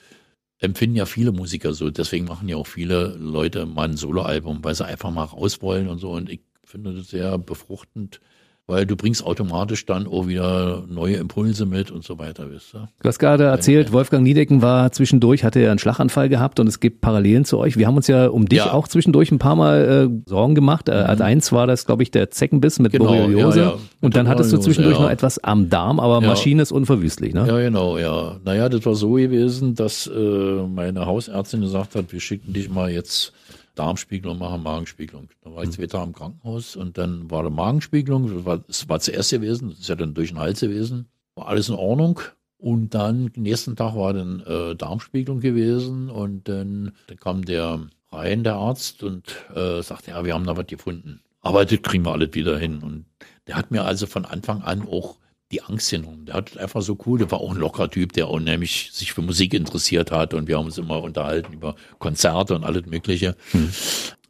empfinden ja viele Musiker so. Deswegen machen ja auch viele Leute mal ein Soloalbum, weil sie einfach mal raus wollen und so. Und ich finde das sehr befruchtend weil du bringst automatisch dann auch wieder neue Impulse mit und so weiter, wisst ihr. Du hast gerade erzählt, Wolfgang Niedecken war zwischendurch, hatte ja einen Schlaganfall gehabt und es gibt Parallelen zu euch. Wir haben uns ja um dich ja. auch zwischendurch ein paar Mal äh, Sorgen gemacht. Äh, mhm. Als eins war das, glaube ich, der Zeckenbiss mit genau, Borreliose. Ja, ja. Und dann hattest du zwischendurch noch etwas am Darm, aber Maschine ist unverwüstlich, ne? Ja, genau, ja. Naja, das war so gewesen, dass äh, meine Hausärztin gesagt hat, wir schicken dich mal jetzt Darmspiegelung machen, Magenspiegelung. Da war ich zwei Tage im Krankenhaus und dann war eine Magenspiegelung, das war, das war zuerst gewesen, das ist ja dann durch den Hals gewesen, war alles in Ordnung. Und dann, nächsten Tag war dann äh, Darmspiegelung gewesen und dann, dann kam der rein, der Arzt, und äh, sagte, ja, wir haben da was gefunden. Aber das kriegen wir alles wieder hin. Und der hat mir also von Anfang an auch die Angst genommen. Der hat einfach so cool, der war auch ein lockerer Typ, der unheimlich sich für Musik interessiert hat und wir haben uns immer unterhalten über Konzerte und alles Mögliche. Hm.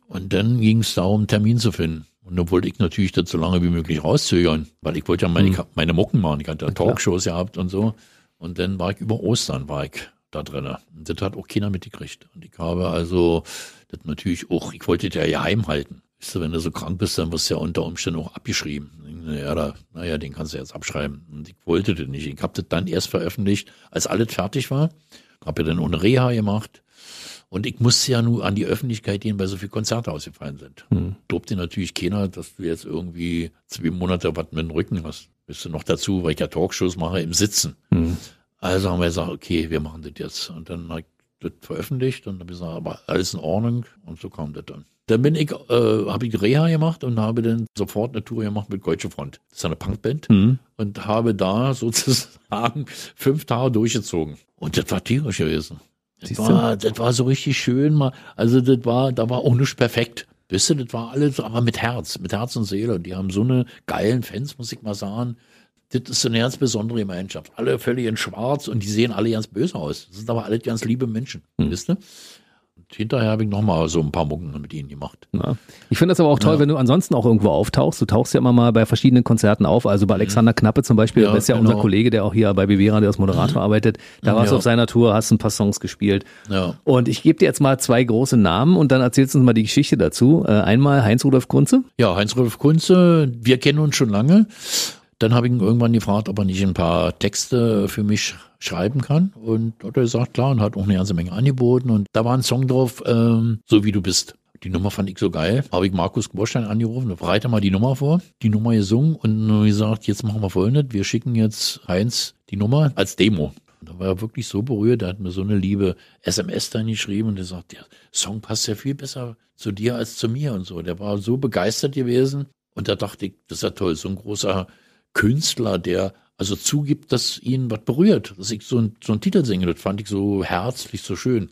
Und dann ging es darum, einen Termin zu finden. Und dann wollte ich natürlich das so lange wie möglich rauszögern, weil ich wollte ja meine, hm. meine Mucken machen. Ich hatte ja Talkshows gehabt und so. Und dann war ich über Ostern, war ich da drinnen. Und das hat auch keiner mitgekriegt. Und ich habe also das natürlich auch, ich wollte das ja geheim halten. Weißt du, wenn du so krank bist, dann wirst du ja unter Umständen auch abgeschrieben. Ja, da, naja, den kannst du jetzt abschreiben. Und ich wollte das nicht. Ich habe das dann erst veröffentlicht, als alles fertig war. Habe ja dann ohne Reha gemacht. Und ich musste ja nur an die Öffentlichkeit gehen, weil so viele Konzerte ausgefallen sind. Hm. Durfte natürlich keiner, dass du jetzt irgendwie zwei Monate was mit dem Rücken hast. Bist du noch dazu, weil ich ja Talkshows mache, im Sitzen. Hm. Also haben wir gesagt, okay, wir machen das jetzt. Und dann habe ich das veröffentlicht und dann habe ich gesagt, aber alles in Ordnung. Und so kam das dann. Dann bin ich, äh, habe ich Reha gemacht und habe dann sofort eine Tour gemacht mit Deutsche Front. Das ist eine Punkband. Mhm. Und habe da [LAUGHS] sozusagen fünf Tage durchgezogen. Und das war tierisch gewesen. Das war, das war so richtig schön. Mal. Also das war, da war auch nicht perfekt. Wisst ihr, das war alles, aber mit Herz, mit Herz und Seele. Die haben so eine geilen Fans, muss ich mal sagen. Das ist so eine ganz besondere Gemeinschaft. Alle völlig in schwarz und die sehen alle ganz böse aus. Das sind aber alle ganz liebe Menschen. Hm. Wisst ihr? hinterher habe ich nochmal so ein paar Mucken mit ihnen gemacht. Ja. Ich finde das aber auch toll, ja. wenn du ansonsten auch irgendwo auftauchst. Du tauchst ja immer mal bei verschiedenen Konzerten auf. Also bei Alexander Knappe zum Beispiel, ja, das ist ja genau. unser Kollege, der auch hier bei Bivera, der als Moderator mhm. arbeitet. Da warst du auf seiner Tour, hast ein paar Songs gespielt. Ja. Und ich gebe dir jetzt mal zwei große Namen und dann erzählst du uns mal die Geschichte dazu. Äh, einmal Heinz-Rudolf Kunze. Ja, Heinz-Rudolf Kunze, wir kennen uns schon lange. Dann habe ich ihn irgendwann gefragt, ob er nicht ein paar Texte für mich schreiben kann. Und hat er gesagt, klar, und hat auch eine ganze Menge angeboten. Und da war ein Song drauf, ähm, so wie du bist. Die Nummer fand ich so geil. Habe ich Markus Borstein angerufen, bereite mal die Nummer vor, die Nummer gesungen und gesagt, jetzt machen wir folgendes, wir schicken jetzt Heinz die Nummer als Demo. Da war er wirklich so berührt, er hat mir so eine liebe SMS dann geschrieben und er sagt, der Song passt ja viel besser zu dir als zu mir und so. Der war so begeistert gewesen und da dachte ich, das ist ja toll, so ein großer Künstler, der also zugibt, dass ihn was berührt, dass ich so, ein, so einen Titel singe. Das fand ich so herzlich, so schön.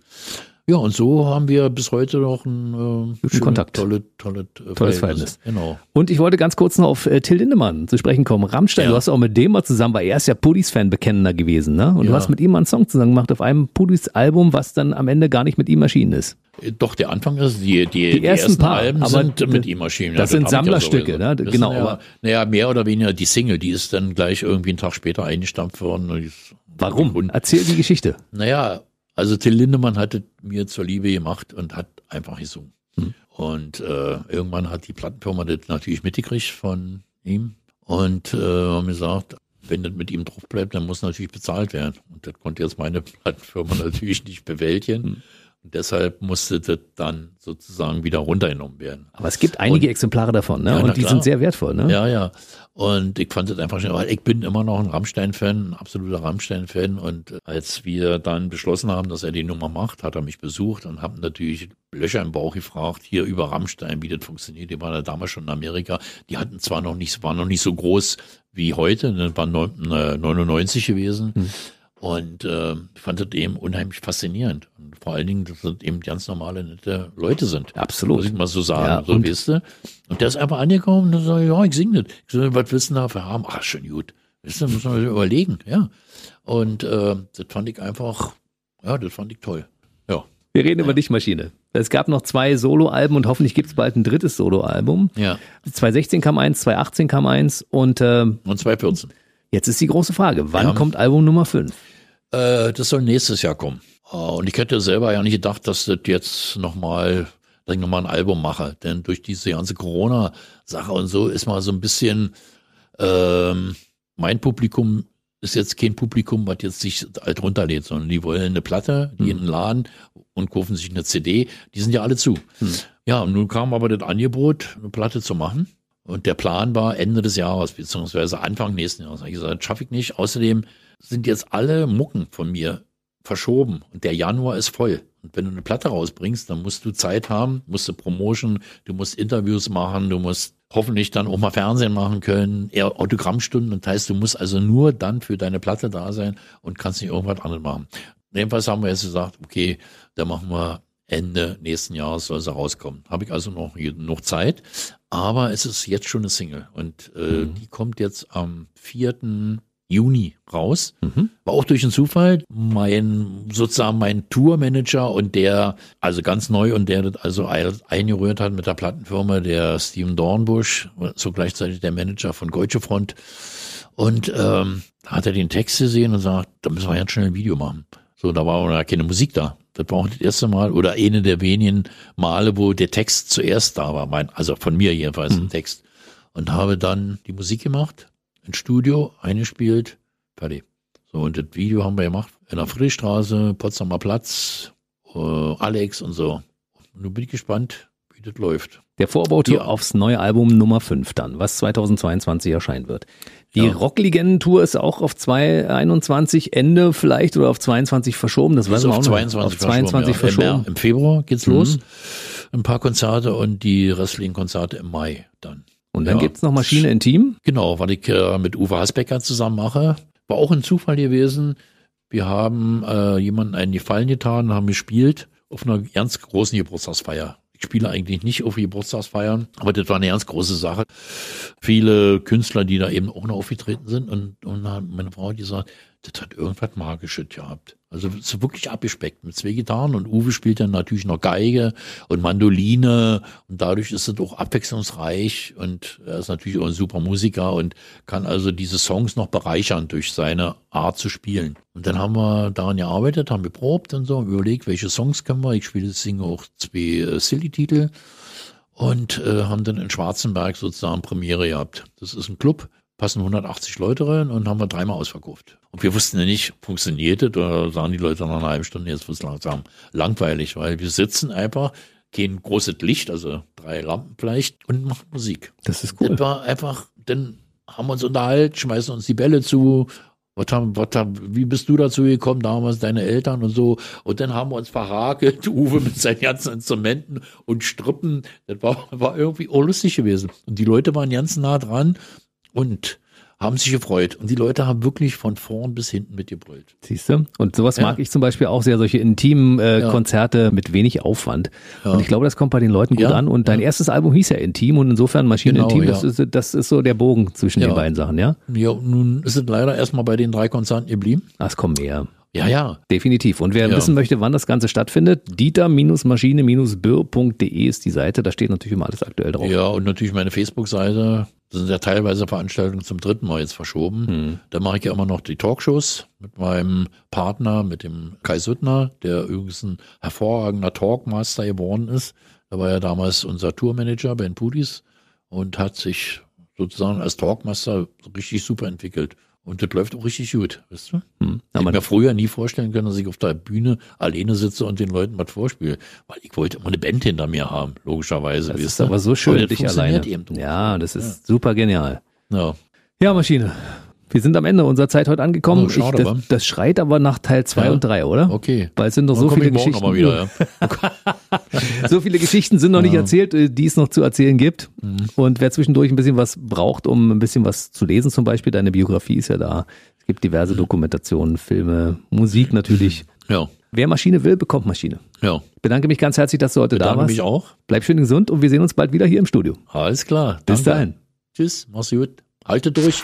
Ja, und so haben wir bis heute noch ein äh, Kontakt. Tolle, tolle, äh, Tolles Verhältnis. Genau. Und ich wollte ganz kurz noch auf äh, Till Lindemann zu sprechen kommen. Rammstein, ja. du hast auch mit dem mal zusammen, weil er ist ja Pudis-Fan bekennender gewesen, ne? Und ja. du hast mit ihm mal einen Song zusammen gemacht auf einem Pudis-Album, was dann am Ende gar nicht mit ihm erschienen ist. Äh, doch, der Anfang ist, die, die, die, die ersten, ersten paar, Alben sind mit ihm erschienen. Das, ja, das sind Sammlerstücke, ja ne? Genau. Ja, aber, naja, mehr oder weniger die Single, die ist dann gleich irgendwie einen Tag später eingestampft worden. Warum? Erzähl die Geschichte. Naja, also Till Lindemann hatte mir zur Liebe gemacht und hat einfach gesungen. Hm. Und äh, irgendwann hat die Plattenfirma das natürlich mitgekriegt von ihm und äh, haben gesagt, wenn das mit ihm drauf bleibt, dann muss natürlich bezahlt werden. Und das konnte jetzt meine [LAUGHS] Plattenfirma natürlich nicht bewältigen. Hm. Und deshalb musste das dann sozusagen wieder runtergenommen werden. Aber es gibt einige und, Exemplare davon, ne? Ja, und die klar. sind sehr wertvoll, ne? Ja, ja. Und ich fand das einfach schön, weil ich bin immer noch ein Rammstein-Fan, ein absoluter Rammstein-Fan. Und als wir dann beschlossen haben, dass er die Nummer macht, hat er mich besucht und haben natürlich Löcher im Bauch gefragt, hier über Rammstein, wie das funktioniert. Die waren ja damals schon in Amerika. Die hatten zwar noch nicht, waren noch nicht so groß wie heute, das waren 99 gewesen. Hm. Und äh, ich fand das eben unheimlich faszinierend. Und vor allen Dingen, dass das eben ganz normale, nette Leute sind. Absolut. Muss ich mal so sagen. Ja, so, und, weißt du? Und der ist einfach angekommen und sagt, ja, ich singe das. Ich so, was willst du dafür haben? Ach, schon gut. Weißt du, muss man überlegen, ja. Und äh, das fand ich einfach, ja, das fand ich toll. Ja. Wir reden ja. über dich, Maschine. Es gab noch zwei Soloalben und hoffentlich gibt es bald ein drittes Soloalbum. Ja. 2016 kam eins, 2018 kam eins und äh, und 2014. Jetzt ist die große Frage, wann ja. kommt Album Nummer 5? Äh, das soll nächstes Jahr kommen. Äh, und ich hätte selber ja nicht gedacht, dass das jetzt nochmal, dass ich nochmal ein Album mache. Denn durch diese ganze Corona-Sache und so ist mal so ein bisschen, ähm, mein Publikum ist jetzt kein Publikum, was jetzt sich alt runterlädt, sondern die wollen eine Platte, die hm. in den Laden und kaufen sich eine CD. Die sind ja alle zu. Hm. Ja, und nun kam aber das Angebot, eine Platte zu machen. Und der Plan war Ende des Jahres, beziehungsweise Anfang nächsten Jahres. Ich gesagt, schaffe ich nicht. Außerdem sind jetzt alle Mucken von mir verschoben und der Januar ist voll. Und wenn du eine Platte rausbringst, dann musst du Zeit haben, musst du Promotion, du musst Interviews machen, du musst hoffentlich dann auch mal Fernsehen machen können, eher Autogrammstunden. Das heißt, du musst also nur dann für deine Platte da sein und kannst nicht irgendwas anderes machen. Jedenfalls haben wir jetzt gesagt, okay, da machen wir Ende nächsten Jahres soll sie rauskommen. Habe ich also noch, noch Zeit. Aber es ist jetzt schon eine Single. Und äh, mhm. die kommt jetzt am 4. Juni raus. Mhm. War auch durch einen Zufall. Mein, sozusagen mein Tourmanager und der, also ganz neu und der das also eingerührt hat mit der Plattenfirma, der Steven Dornbusch, so gleichzeitig der Manager von Deutsche Front. Und ähm, da hat er den Text gesehen und sagt, da müssen wir ganz schnell ein Video machen. So, da war aber keine Musik da. Das war auch das erste Mal oder eine der wenigen Male, wo der Text zuerst da war, mein, also von mir jedenfalls mhm. ein Text. Und habe dann die Musik gemacht, ins Studio, eingespielt, fertig. So, und das Video haben wir gemacht in der Friedrichstraße, Potsdamer Platz, äh, Alex und so. Und nun bin ich gespannt, das läuft. Der Vorbautour ja. aufs neue Album Nummer 5 dann, was 2022 erscheinen wird. Die ja. Rocklegenden-Tour ist auch auf 2021 Ende vielleicht oder auf 22 verschoben. Das, weiß man auch 22 noch. Auf 22 verschoben. Ja. Im, Im, Februar geht's mhm. los. Ein paar Konzerte und die restlichen Konzerte im Mai dann. Und dann ja. gibt's noch Maschine Intim? Genau, weil ich äh, mit Uwe Hasbecker zusammen mache. War auch ein Zufall gewesen. Wir haben äh, jemanden einen Gefallen getan, haben gespielt auf einer ganz großen Geburtstagsfeier spiele eigentlich nicht auf Geburtstagsfeiern, aber das war eine ganz große Sache. Viele Künstler, die da eben auch noch aufgetreten sind und, und meine Frau hat gesagt, das hat irgendwas Magisches gehabt. Also ist wirklich abgespeckt mit zwei Gitarren und Uwe spielt dann natürlich noch Geige und Mandoline und dadurch ist es auch abwechslungsreich und er ist natürlich auch ein super Musiker und kann also diese Songs noch bereichern durch seine Art zu spielen. Und dann haben wir daran gearbeitet, haben geprobt und so, überlegt, welche Songs können wir. Ich spiele, singe auch zwei äh, Silly-Titel und äh, haben dann in Schwarzenberg sozusagen Premiere gehabt. Das ist ein Club, passen 180 Leute rein und haben wir dreimal ausverkauft. Und wir wussten ja nicht, funktioniert das oder sagen die Leute nach einer halben Stunde, jetzt wird es langsam langweilig, weil wir sitzen einfach, gehen großes Licht, also drei Lampen vielleicht und machen Musik. Das ist cool. Das war einfach, dann haben wir uns unterhalten, schmeißen uns die Bälle zu, was haben, was haben, wie bist du dazu gekommen, damals deine Eltern und so. Und dann haben wir uns verhakelt, [LAUGHS] Uwe mit seinen ganzen Instrumenten und Strippen. Das war, war irgendwie auch lustig gewesen. Und die Leute waren ganz nah dran und haben sich gefreut. Und die Leute haben wirklich von vorn bis hinten mitgebrüllt. Siehst du? Und sowas ja. mag ich zum Beispiel auch sehr, solche intimen äh, ja. Konzerte mit wenig Aufwand. Ja. Und ich glaube, das kommt bei den Leuten gut an. Und dein erstes Album hieß ja Intim und insofern Maschine genau, Intim, das, ist, das ist so der Bogen zwischen den beiden Sachen, ja? Ja, nun ist es leider erstmal bei den drei Konzerten geblieben. Ach, es kommen mehr. Ja, ja. Definitiv. Und wer ja. wissen möchte, wann das Ganze stattfindet, dieter-maschine-birr.de ist die Seite. Da steht natürlich immer alles aktuell drauf. Ja, und natürlich meine Facebook-Seite. Das sind ja teilweise Veranstaltungen zum dritten Mal jetzt verschoben. Hm. Da mache ich ja immer noch die Talkshows mit meinem Partner, mit dem Kai Süttner, der übrigens ein hervorragender Talkmaster geworden ist. Da war ja damals unser Tourmanager Ben Pudis und hat sich sozusagen als Talkmaster richtig super entwickelt. Und das läuft auch richtig gut, weißt du? Hm. Ich mir früher nie vorstellen können, dass ich auf der Bühne alleine sitze und den Leuten was vorspiele. Weil ich wollte immer eine Band hinter mir haben, logischerweise. Das ist aber so schön, dich alleine. Ja, das ist ja. super genial. Ja. Ja, Maschine. Wir sind am Ende unserer Zeit heute angekommen. Oh, schade, ich, das, das, schreit aber nach Teil 2 ja. und 3, oder? Okay. Weil es sind noch Dann so viele Geschichten. Wieder, ja. [LAUGHS] so viele Geschichten sind noch nicht erzählt, äh, die es noch zu erzählen gibt. Mhm. Und wer zwischendurch ein bisschen was braucht, um ein bisschen was zu lesen, zum Beispiel, deine Biografie ist ja da. Es gibt diverse mhm. Dokumentationen, Filme, Musik natürlich. Ja. Wer Maschine will, bekommt Maschine. Ja. Ich bedanke mich ganz herzlich, dass du heute bedanke da warst. mich auch. Bleib schön gesund und wir sehen uns bald wieder hier im Studio. Alles klar. Bis dahin. Tschüss, mach's gut. Haltet durch.